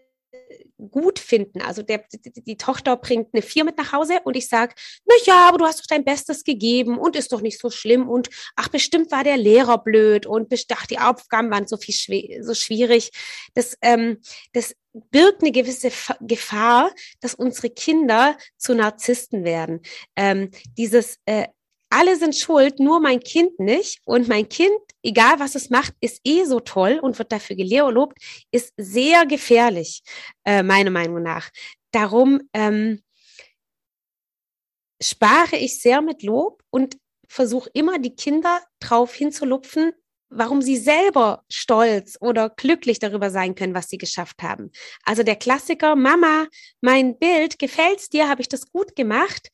gut finden. Also der, die, die, Tochter bringt eine Vier mit nach Hause und ich sage, na ja, aber du hast doch dein Bestes gegeben und ist doch nicht so schlimm und ach, bestimmt war der Lehrer blöd und ach, die Aufgaben waren so viel so schwierig. Das, ähm, das birgt eine gewisse Gefahr, dass unsere Kinder zu Narzissten werden. Ähm, dieses äh, alle sind schuld, nur mein Kind nicht. Und mein Kind, egal was es macht, ist eh so toll und wird dafür gelobt, ist sehr gefährlich, äh, meiner Meinung nach. Darum ähm, spare ich sehr mit Lob und versuche immer die Kinder drauf hinzulupfen, warum sie selber stolz oder glücklich darüber sein können, was sie geschafft haben. Also der Klassiker, Mama, mein Bild, gefällt's dir, habe ich das gut gemacht?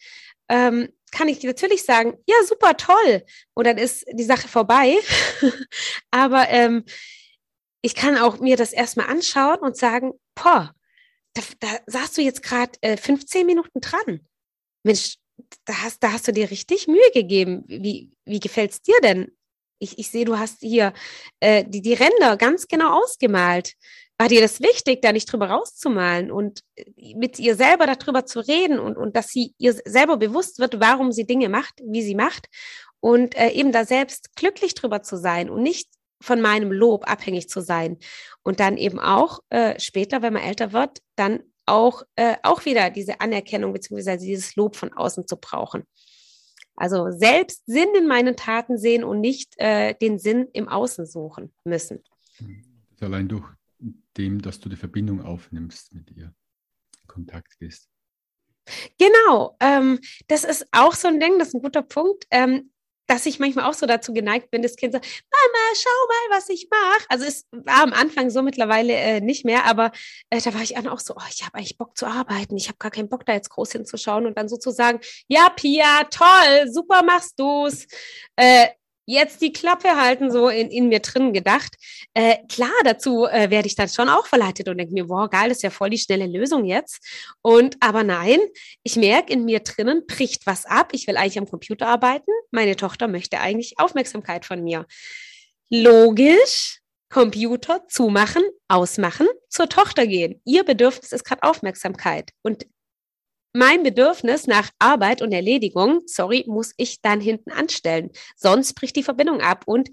Ähm, kann ich natürlich sagen, ja, super toll. Und dann ist die Sache vorbei. Aber ähm, ich kann auch mir das erstmal anschauen und sagen, boah, da, da saßt du jetzt gerade äh, 15 Minuten dran. Mensch, da hast, da hast du dir richtig Mühe gegeben. Wie, wie gefällt es dir denn? Ich, ich sehe, du hast hier äh, die, die Ränder ganz genau ausgemalt war dir das wichtig, da nicht drüber rauszumalen und äh, mit ihr selber darüber zu reden und, und dass sie ihr selber bewusst wird, warum sie Dinge macht, wie sie macht und äh, eben da selbst glücklich drüber zu sein und nicht von meinem Lob abhängig zu sein und dann eben auch äh, später, wenn man älter wird, dann auch, äh, auch wieder diese Anerkennung beziehungsweise dieses Lob von außen zu brauchen. Also selbst Sinn in meinen Taten sehen und nicht äh, den Sinn im Außen suchen müssen. Allein durch dem, dass du die Verbindung aufnimmst mit ihr, Kontakt gehst. Genau, ähm, das ist auch so ein Ding, das ist ein guter Punkt. Ähm, dass ich manchmal auch so dazu geneigt bin, das Kind sagt, Mama, schau mal, was ich mache. Also es war am Anfang so mittlerweile äh, nicht mehr, aber äh, da war ich auch so, oh, ich habe eigentlich Bock zu arbeiten, ich habe gar keinen Bock da jetzt groß hinzuschauen und dann sozusagen, ja, Pia, toll, super machst du's. Äh, jetzt die Klappe halten, so in, in mir drin gedacht. Äh, klar, dazu äh, werde ich dann schon auch verleitet und denke mir, wow, geil, das ist ja voll die schnelle Lösung jetzt. Und aber nein, ich merke in mir drinnen bricht was ab. Ich will eigentlich am Computer arbeiten. Meine Tochter möchte eigentlich Aufmerksamkeit von mir. Logisch, Computer zumachen, ausmachen, zur Tochter gehen. Ihr Bedürfnis ist gerade Aufmerksamkeit. Und mein Bedürfnis nach Arbeit und Erledigung, sorry, muss ich dann hinten anstellen. Sonst bricht die Verbindung ab und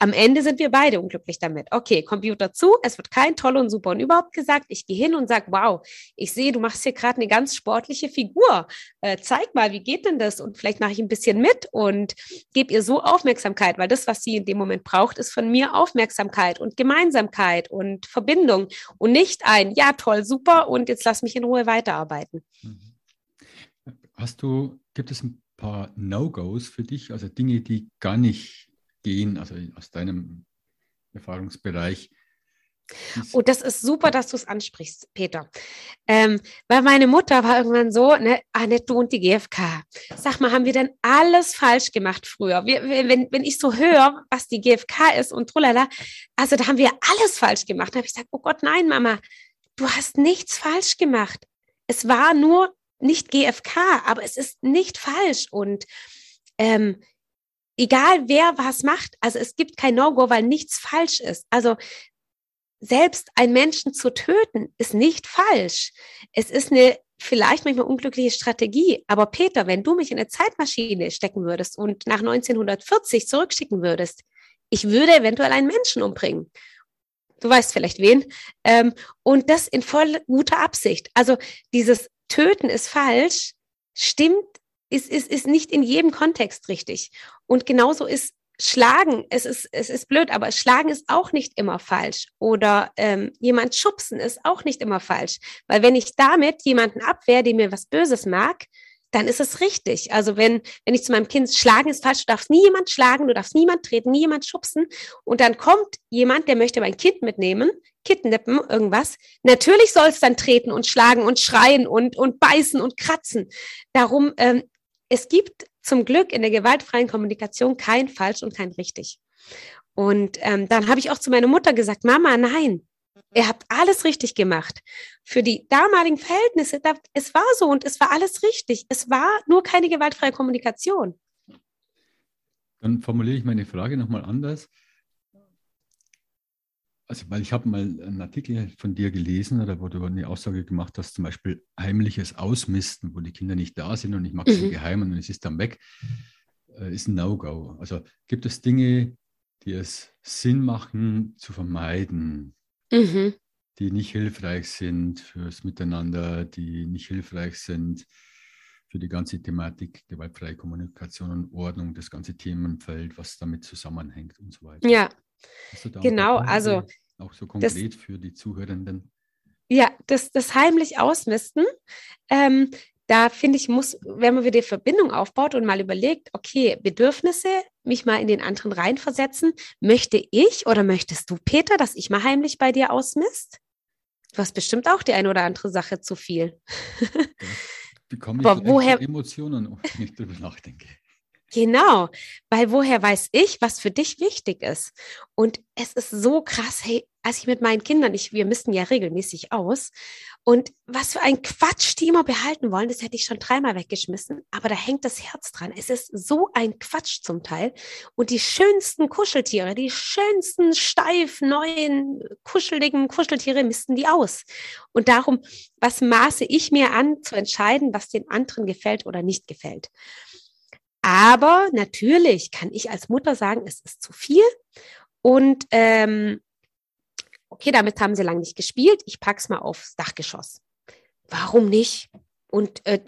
am Ende sind wir beide unglücklich damit. Okay, Computer zu, es wird kein toll und super und überhaupt gesagt. Ich gehe hin und sage, wow, ich sehe, du machst hier gerade eine ganz sportliche Figur. Äh, zeig mal, wie geht denn das? Und vielleicht mache ich ein bisschen mit und gebe ihr so Aufmerksamkeit, weil das, was sie in dem Moment braucht, ist von mir Aufmerksamkeit und Gemeinsamkeit und Verbindung und nicht ein, ja, toll, super und jetzt lass mich in Ruhe weiterarbeiten. Mhm. Hast du, gibt es ein paar No-Gos für dich, also Dinge, die gar nicht gehen, also aus deinem Erfahrungsbereich? Oh, das ist super, dass du es ansprichst, Peter. Ähm, weil meine Mutter war irgendwann so, ne, Annette, du und die GfK. Sag mal, haben wir denn alles falsch gemacht früher? Wir, wenn, wenn ich so höre, was die GfK ist und trulala, also da haben wir alles falsch gemacht. Da habe ich gesagt, oh Gott, nein, Mama, du hast nichts falsch gemacht. Es war nur nicht GFK, aber es ist nicht falsch. Und ähm, egal wer was macht, also es gibt kein No-Go, weil nichts falsch ist. Also selbst einen Menschen zu töten, ist nicht falsch. Es ist eine vielleicht manchmal unglückliche Strategie. Aber Peter, wenn du mich in eine Zeitmaschine stecken würdest und nach 1940 zurückschicken würdest, ich würde eventuell einen Menschen umbringen. Du weißt vielleicht wen. Ähm, und das in voll guter Absicht. Also dieses Töten ist falsch, stimmt, ist, ist, ist nicht in jedem Kontext richtig. Und genauso ist Schlagen, es ist, es ist blöd, aber Schlagen ist auch nicht immer falsch. Oder ähm, jemand schubsen ist auch nicht immer falsch. Weil wenn ich damit jemanden abwehre, der mir was Böses mag, dann ist es richtig. Also wenn, wenn ich zu meinem Kind schlagen ist falsch, du darfst nie jemand schlagen, du darfst niemand treten, nie jemand schubsen. Und dann kommt jemand, der möchte mein Kind mitnehmen, kidnappen, irgendwas. Natürlich soll es dann treten und schlagen und schreien und, und beißen und kratzen. Darum, ähm, es gibt zum Glück in der gewaltfreien Kommunikation kein falsch und kein richtig. Und ähm, dann habe ich auch zu meiner Mutter gesagt, Mama, nein, Ihr habt alles richtig gemacht. Für die damaligen Verhältnisse, da, es war so und es war alles richtig. Es war nur keine gewaltfreie Kommunikation. Dann formuliere ich meine Frage nochmal anders. Also, weil ich habe mal einen Artikel von dir gelesen, wo du eine Aussage gemacht hast, zum Beispiel heimliches Ausmisten, wo die Kinder nicht da sind und ich mache es mhm. geheim und es ist dann weg, äh, ist ein No-Go. Also gibt es Dinge, die es Sinn machen zu vermeiden, mhm. die nicht hilfreich sind fürs Miteinander, die nicht hilfreich sind für die ganze Thematik gewaltfreie Kommunikation und Ordnung, das ganze Themenfeld, was damit zusammenhängt und so weiter. Ja, genau, also auch so konkret das, für die Zuhörenden. Ja, das, das heimlich ausmisten, ähm, da finde ich, muss, wenn man wieder die Verbindung aufbaut und mal überlegt, okay, Bedürfnisse, mich mal in den anderen reinversetzen, möchte ich oder möchtest du, Peter, dass ich mal heimlich bei dir ausmisst? Du hast bestimmt auch die eine oder andere Sache zu viel. Ja, bekomme ich Aber woher, Emotionen, wenn ich darüber nachdenke. Genau, weil woher weiß ich, was für dich wichtig ist? Und es ist so krass, hey, als ich mit meinen Kindern, ich, wir müssen ja regelmäßig aus. Und was für ein Quatsch die immer behalten wollen, das hätte ich schon dreimal weggeschmissen. Aber da hängt das Herz dran. Es ist so ein Quatsch zum Teil. Und die schönsten Kuscheltiere, die schönsten, steif, neuen, kuscheligen Kuscheltiere misten die aus. Und darum, was maße ich mir an, zu entscheiden, was den anderen gefällt oder nicht gefällt. Aber natürlich kann ich als Mutter sagen, es ist zu viel. Und ähm, okay, damit haben sie lange nicht gespielt, ich pack's mal aufs Dachgeschoss. Warum nicht? Und äh,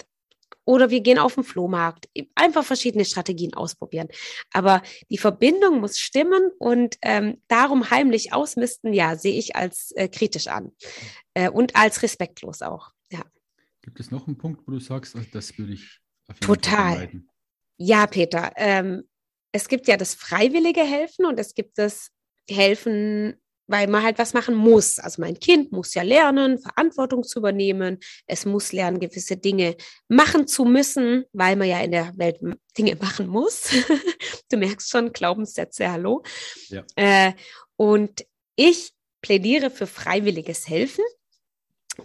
oder wir gehen auf den Flohmarkt. Einfach verschiedene Strategien ausprobieren. Aber die Verbindung muss stimmen und ähm, darum heimlich ausmisten, ja, sehe ich als äh, kritisch an äh, und als respektlos auch. Ja. Gibt es noch einen Punkt, wo du sagst, das würde ich total. Ja, Peter. Ähm, es gibt ja das freiwillige Helfen und es gibt das Helfen weil man halt was machen muss. Also mein Kind muss ja lernen, Verantwortung zu übernehmen. Es muss lernen, gewisse Dinge machen zu müssen, weil man ja in der Welt Dinge machen muss. du merkst schon, Glaubenssätze, hallo. Ja. Äh, und ich plädiere für freiwilliges Helfen.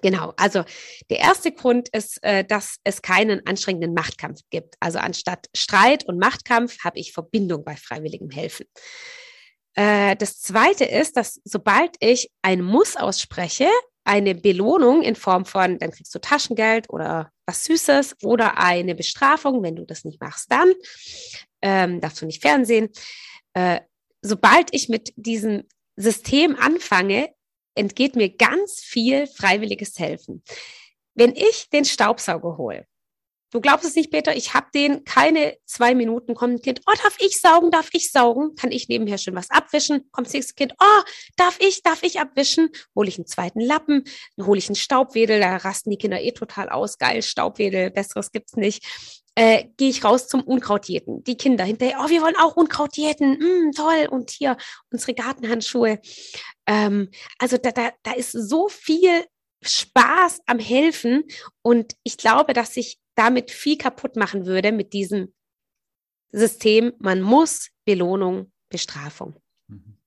Genau, also der erste Grund ist, äh, dass es keinen anstrengenden Machtkampf gibt. Also anstatt Streit und Machtkampf habe ich Verbindung bei freiwilligem Helfen. Äh, das zweite ist, dass sobald ich ein Muss ausspreche, eine Belohnung in Form von, dann kriegst du Taschengeld oder was Süßes oder eine Bestrafung, wenn du das nicht machst, dann ähm, darfst du nicht fernsehen. Äh, sobald ich mit diesem System anfange, entgeht mir ganz viel freiwilliges Helfen. Wenn ich den Staubsauger hole, Du glaubst es nicht, Peter, ich habe den keine zwei Minuten, kommt ein Kind, oh, darf ich saugen, darf ich saugen? Kann ich nebenher schon was abwischen? Kommt das nächste Kind, oh, darf ich, darf ich abwischen? Hole ich einen zweiten Lappen, hole ich einen Staubwedel, da rasten die Kinder eh total aus, geil, Staubwedel, besseres gibt's nicht. Äh, Gehe ich raus zum Unkrautjäten. Die Kinder hinterher, oh, wir wollen auch Unkrautjäten, mm, toll. Und hier unsere Gartenhandschuhe. Ähm, also da, da, da ist so viel Spaß am Helfen. Und ich glaube, dass ich damit viel kaputt machen würde mit diesem System, man muss Belohnung, Bestrafung. Mhm.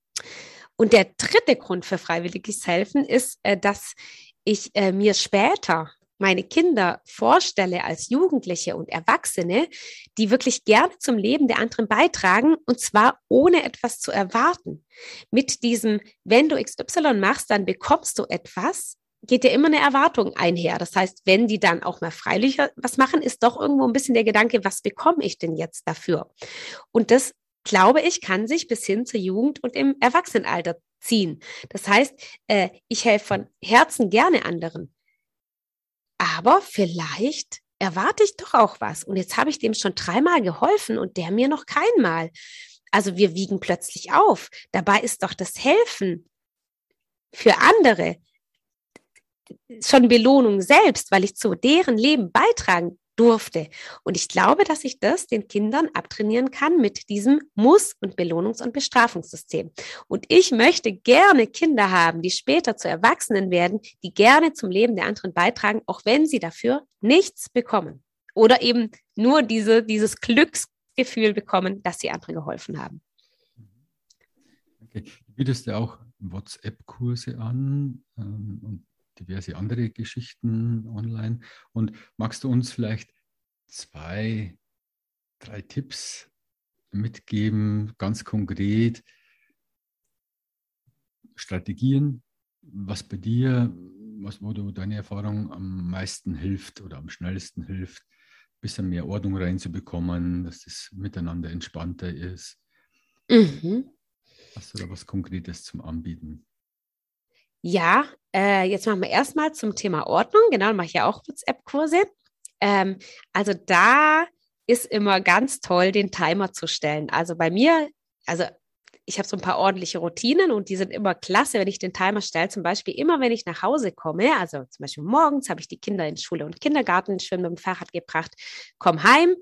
Und der dritte Grund für freiwilliges Helfen ist, äh, dass ich äh, mir später meine Kinder vorstelle als Jugendliche und Erwachsene, die wirklich gerne zum Leben der anderen beitragen und zwar ohne etwas zu erwarten. Mit diesem, wenn du XY machst, dann bekommst du etwas, geht ja immer eine Erwartung einher. Das heißt, wenn die dann auch mal freilich was machen, ist doch irgendwo ein bisschen der Gedanke, was bekomme ich denn jetzt dafür? Und das, glaube ich, kann sich bis hin zur Jugend und im Erwachsenenalter ziehen. Das heißt, äh, ich helfe von Herzen gerne anderen. Aber vielleicht erwarte ich doch auch was. Und jetzt habe ich dem schon dreimal geholfen und der mir noch keinmal. Also wir wiegen plötzlich auf. Dabei ist doch das Helfen für andere schon Belohnung selbst, weil ich zu deren Leben beitragen durfte. Und ich glaube, dass ich das den Kindern abtrainieren kann mit diesem Muss- und Belohnungs- und Bestrafungssystem. Und ich möchte gerne Kinder haben, die später zu Erwachsenen werden, die gerne zum Leben der anderen beitragen, auch wenn sie dafür nichts bekommen. Oder eben nur diese, dieses Glücksgefühl bekommen, dass sie anderen geholfen haben. Okay. Du bietest ja auch WhatsApp-Kurse an ähm, und diverse andere Geschichten online. Und magst du uns vielleicht zwei, drei Tipps mitgeben, ganz konkret, Strategien, was bei dir, was, wo du deine Erfahrung am meisten hilft oder am schnellsten hilft, ein bisschen mehr Ordnung reinzubekommen, dass das miteinander entspannter ist. Mhm. Hast du da was Konkretes zum Anbieten? Ja, äh, jetzt machen wir erstmal zum Thema Ordnung. Genau, mache ich ja auch WhatsApp-Kurse. Ähm, also da ist immer ganz toll, den Timer zu stellen. Also bei mir, also ich habe so ein paar ordentliche Routinen und die sind immer klasse, wenn ich den Timer stelle. Zum Beispiel immer, wenn ich nach Hause komme, also zum Beispiel morgens habe ich die Kinder in Schule und Kindergarten schön mit dem Fahrrad gebracht, komme heim,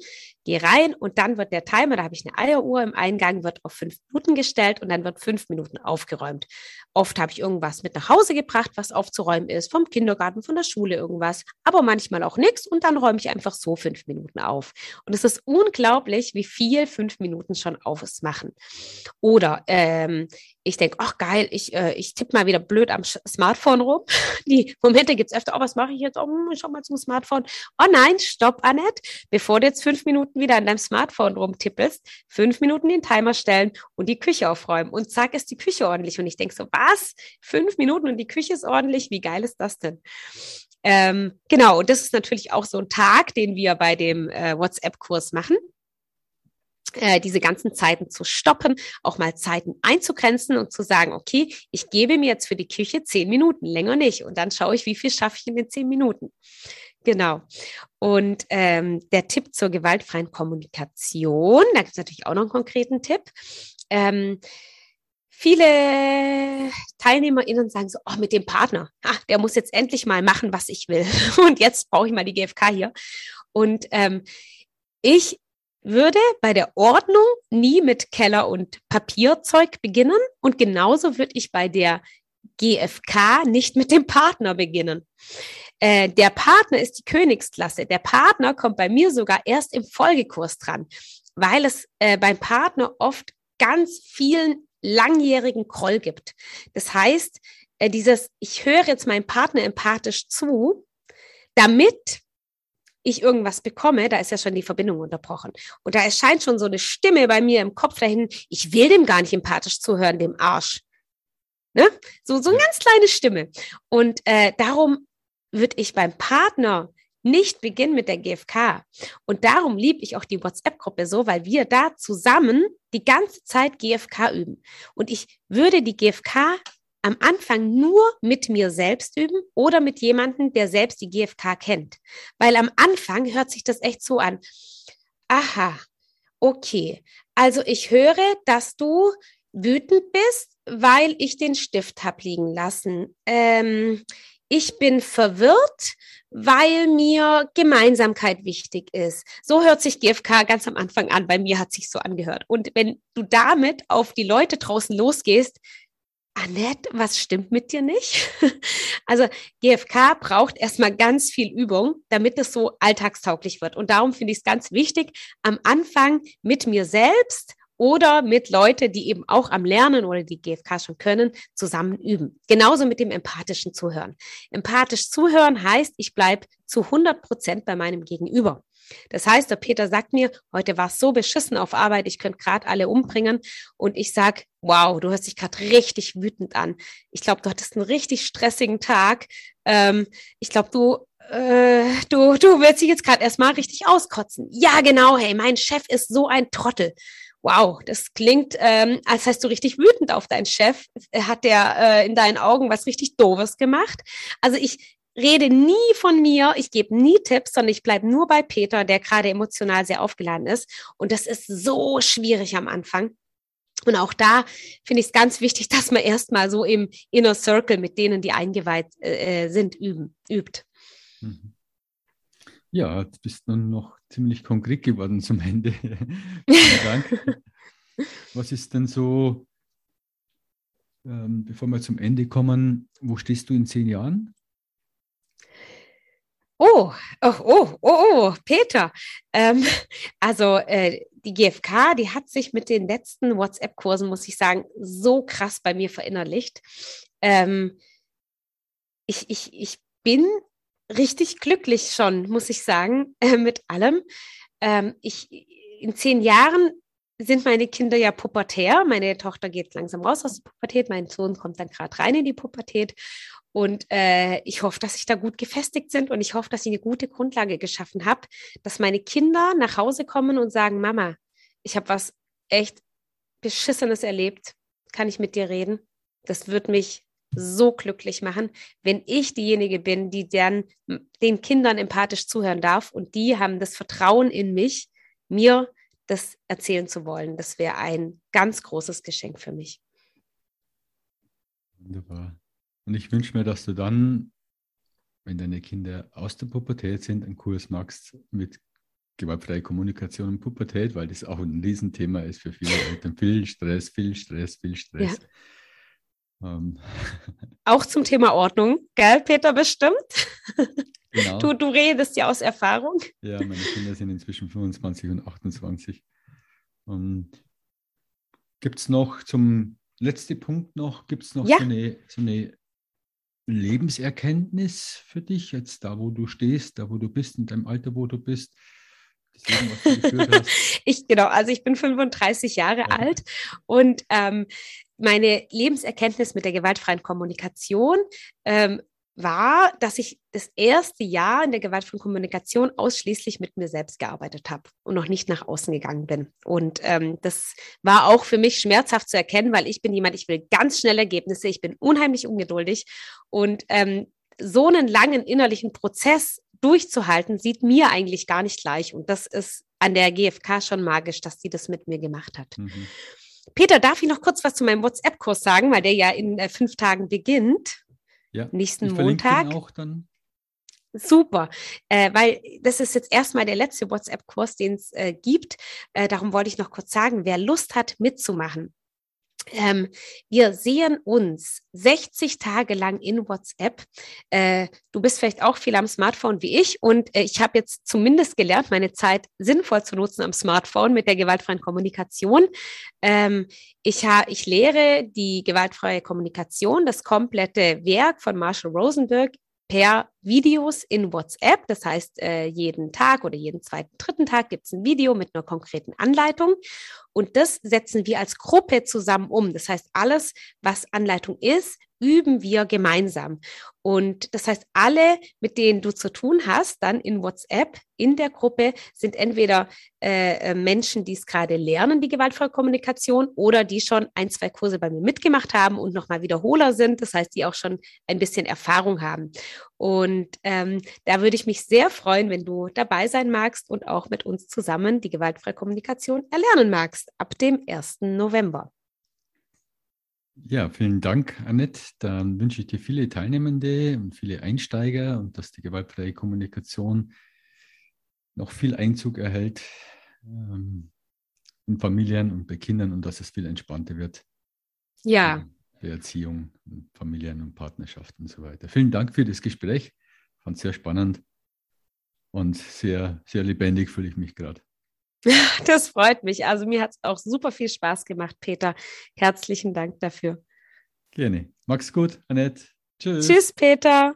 gehe rein und dann wird der Timer, da habe ich eine Eieruhr im Eingang, wird auf fünf Minuten gestellt und dann wird fünf Minuten aufgeräumt. Oft habe ich irgendwas mit nach Hause gebracht, was aufzuräumen ist, vom Kindergarten, von der Schule irgendwas, aber manchmal auch nichts und dann räume ich einfach so fünf Minuten auf. Und es ist unglaublich, wie viel fünf Minuten schon aufmachen. Oder ähm, ich denke, ach geil, ich, äh, ich tippe mal wieder blöd am Smartphone rum. Die Momente gibt es öfter, oh, was mache ich jetzt? Oh, hm, ich schau mal zum Smartphone. Oh nein, stopp, Annette. Bevor du jetzt fünf Minuten wieder an deinem Smartphone rumtippelst, fünf Minuten den Timer stellen und die Küche aufräumen. Und zack, ist die Küche ordentlich. Und ich denke so, was? Fünf Minuten und die Küche ist ordentlich? Wie geil ist das denn? Ähm, genau, und das ist natürlich auch so ein Tag, den wir bei dem äh, WhatsApp-Kurs machen diese ganzen Zeiten zu stoppen, auch mal Zeiten einzugrenzen und zu sagen, okay, ich gebe mir jetzt für die Küche zehn Minuten, länger nicht. Und dann schaue ich, wie viel schaffe ich in den zehn Minuten. Genau. Und ähm, der Tipp zur gewaltfreien Kommunikation, da gibt es natürlich auch noch einen konkreten Tipp. Ähm, viele TeilnehmerInnen sagen so, oh, mit dem Partner, ach, der muss jetzt endlich mal machen, was ich will. Und jetzt brauche ich mal die GfK hier. Und ähm, ich würde bei der Ordnung nie mit Keller und Papierzeug beginnen und genauso würde ich bei der GFK nicht mit dem Partner beginnen. Äh, der Partner ist die Königsklasse. Der Partner kommt bei mir sogar erst im Folgekurs dran, weil es äh, beim Partner oft ganz vielen langjährigen Kroll gibt. Das heißt, äh, dieses, ich höre jetzt meinem Partner empathisch zu, damit ich irgendwas bekomme, da ist ja schon die Verbindung unterbrochen. Und da erscheint schon so eine Stimme bei mir im Kopf dahin, ich will dem gar nicht empathisch zuhören, dem Arsch. Ne? So, so eine ganz kleine Stimme. Und äh, darum würde ich beim Partner nicht beginnen mit der GfK. Und darum liebe ich auch die WhatsApp-Gruppe so, weil wir da zusammen die ganze Zeit GfK üben. Und ich würde die GfK am Anfang nur mit mir selbst üben oder mit jemandem, der selbst die GfK kennt. Weil am Anfang hört sich das echt so an. Aha, okay. Also ich höre, dass du wütend bist, weil ich den Stift habe liegen lassen. Ähm, ich bin verwirrt, weil mir Gemeinsamkeit wichtig ist. So hört sich GFK ganz am Anfang an. Bei mir hat sich so angehört. Und wenn du damit auf die Leute draußen losgehst, Annette, was stimmt mit dir nicht? Also GFK braucht erstmal ganz viel Übung, damit es so alltagstauglich wird. Und darum finde ich es ganz wichtig, am Anfang mit mir selbst oder mit Leuten, die eben auch am Lernen oder die GFK schon können, zusammen üben. Genauso mit dem empathischen Zuhören. Empathisch zuhören heißt, ich bleibe zu 100 Prozent bei meinem Gegenüber. Das heißt, der Peter sagt mir, heute war es so beschissen auf Arbeit, ich könnte gerade alle umbringen. Und ich sage, wow, du hörst dich gerade richtig wütend an. Ich glaube, du hattest einen richtig stressigen Tag. Ähm, ich glaube, du äh, du, du willst dich jetzt gerade erstmal richtig auskotzen. Ja, genau, hey, mein Chef ist so ein Trottel. Wow, das klingt, ähm, als heißt du richtig wütend auf deinen Chef. Hat der äh, in deinen Augen was richtig Doofes gemacht? Also ich rede nie von mir, ich gebe nie Tipps, sondern ich bleibe nur bei Peter, der gerade emotional sehr aufgeladen ist. Und das ist so schwierig am Anfang. Und auch da finde ich es ganz wichtig, dass man erstmal so im Inner Circle mit denen, die eingeweiht äh, sind, üben, übt. Mhm. Ja, du bist nun noch ziemlich konkret geworden zum Ende. Vielen Dank. Was ist denn so, ähm, bevor wir zum Ende kommen, wo stehst du in zehn Jahren? Oh, oh, oh, oh, oh, Peter. Ähm, also äh, die GfK, die hat sich mit den letzten WhatsApp-Kursen, muss ich sagen, so krass bei mir verinnerlicht. Ähm, ich, ich, ich bin richtig glücklich schon, muss ich sagen, äh, mit allem. Ähm, ich, in zehn Jahren sind meine Kinder ja pubertär. Meine Tochter geht langsam raus aus der Pubertät, mein Sohn kommt dann gerade rein in die Pubertät. Und äh, ich hoffe, dass sie da gut gefestigt sind und ich hoffe, dass ich eine gute Grundlage geschaffen habe, dass meine Kinder nach Hause kommen und sagen, Mama, ich habe was echt Beschissenes erlebt. Kann ich mit dir reden? Das wird mich so glücklich machen, wenn ich diejenige bin, die dann den Kindern empathisch zuhören darf und die haben das Vertrauen in mich, mir das erzählen zu wollen. Das wäre ein ganz großes Geschenk für mich. Wunderbar. Und ich wünsche mir, dass du dann, wenn deine Kinder aus der Pubertät sind, einen Kurs machst mit gewaltfreie Kommunikation und Pubertät, weil das auch ein Riesenthema ist für viele Eltern. Viel Stress, viel Stress, viel Stress. Ja. Ähm. Auch zum Thema Ordnung, gell, Peter, bestimmt? Genau. Du, du redest ja aus Erfahrung. Ja, meine Kinder sind inzwischen 25 und 28. Gibt es noch zum letzten Punkt noch, gibt es noch ja. so, eine, so eine Lebenserkenntnis für dich, jetzt da, wo du stehst, da, wo du bist, in deinem Alter, wo du bist? Leben, ich, genau, also ich bin 35 Jahre ja. alt und ähm, meine Lebenserkenntnis mit der gewaltfreien Kommunikation ähm, war, dass ich das erste Jahr in der gewaltvollen Kommunikation ausschließlich mit mir selbst gearbeitet habe und noch nicht nach außen gegangen bin. Und ähm, das war auch für mich schmerzhaft zu erkennen, weil ich bin jemand, ich will ganz schnelle Ergebnisse, ich bin unheimlich ungeduldig und ähm, so einen langen innerlichen Prozess durchzuhalten, sieht mir eigentlich gar nicht gleich. Und das ist an der GfK schon magisch, dass sie das mit mir gemacht hat. Mhm. Peter, darf ich noch kurz was zu meinem WhatsApp-Kurs sagen, weil der ja in äh, fünf Tagen beginnt? Ja, nächsten Montag. auch dann. Super, äh, weil das ist jetzt erstmal der letzte WhatsApp-Kurs, den es äh, gibt. Äh, darum wollte ich noch kurz sagen, wer Lust hat mitzumachen. Ähm, wir sehen uns 60 Tage lang in WhatsApp. Äh, du bist vielleicht auch viel am Smartphone wie ich und äh, ich habe jetzt zumindest gelernt, meine Zeit sinnvoll zu nutzen am Smartphone mit der gewaltfreien Kommunikation. Ähm, ich, ich lehre die gewaltfreie Kommunikation, das komplette Werk von Marshall Rosenberg per Videos in WhatsApp. Das heißt, äh, jeden Tag oder jeden zweiten, dritten Tag gibt es ein Video mit einer konkreten Anleitung. Und das setzen wir als Gruppe zusammen um. Das heißt, alles, was Anleitung ist, üben wir gemeinsam. Und das heißt, alle, mit denen du zu tun hast, dann in WhatsApp, in der Gruppe, sind entweder äh, äh Menschen, die es gerade lernen, die gewaltfreie Kommunikation, oder die schon ein, zwei Kurse bei mir mitgemacht haben und nochmal Wiederholer sind. Das heißt, die auch schon ein bisschen Erfahrung haben. Und ähm, da würde ich mich sehr freuen, wenn du dabei sein magst und auch mit uns zusammen die gewaltfreie Kommunikation erlernen magst ab dem 1. November. Ja, vielen Dank, Annette. Dann wünsche ich dir viele Teilnehmende und viele Einsteiger und dass die gewaltfreie Kommunikation noch viel Einzug erhält ähm, in Familien und bei Kindern und dass es viel entspannter wird. Ja. Bei Erziehung, Familien und Partnerschaften und so weiter. Vielen Dank für das Gespräch. Ich fand es sehr spannend und sehr, sehr lebendig fühle ich mich gerade. Das freut mich. Also mir hat es auch super viel Spaß gemacht, Peter. Herzlichen Dank dafür. Gerne. Mach's gut, Annette. Tschüss. Tschüss, Peter.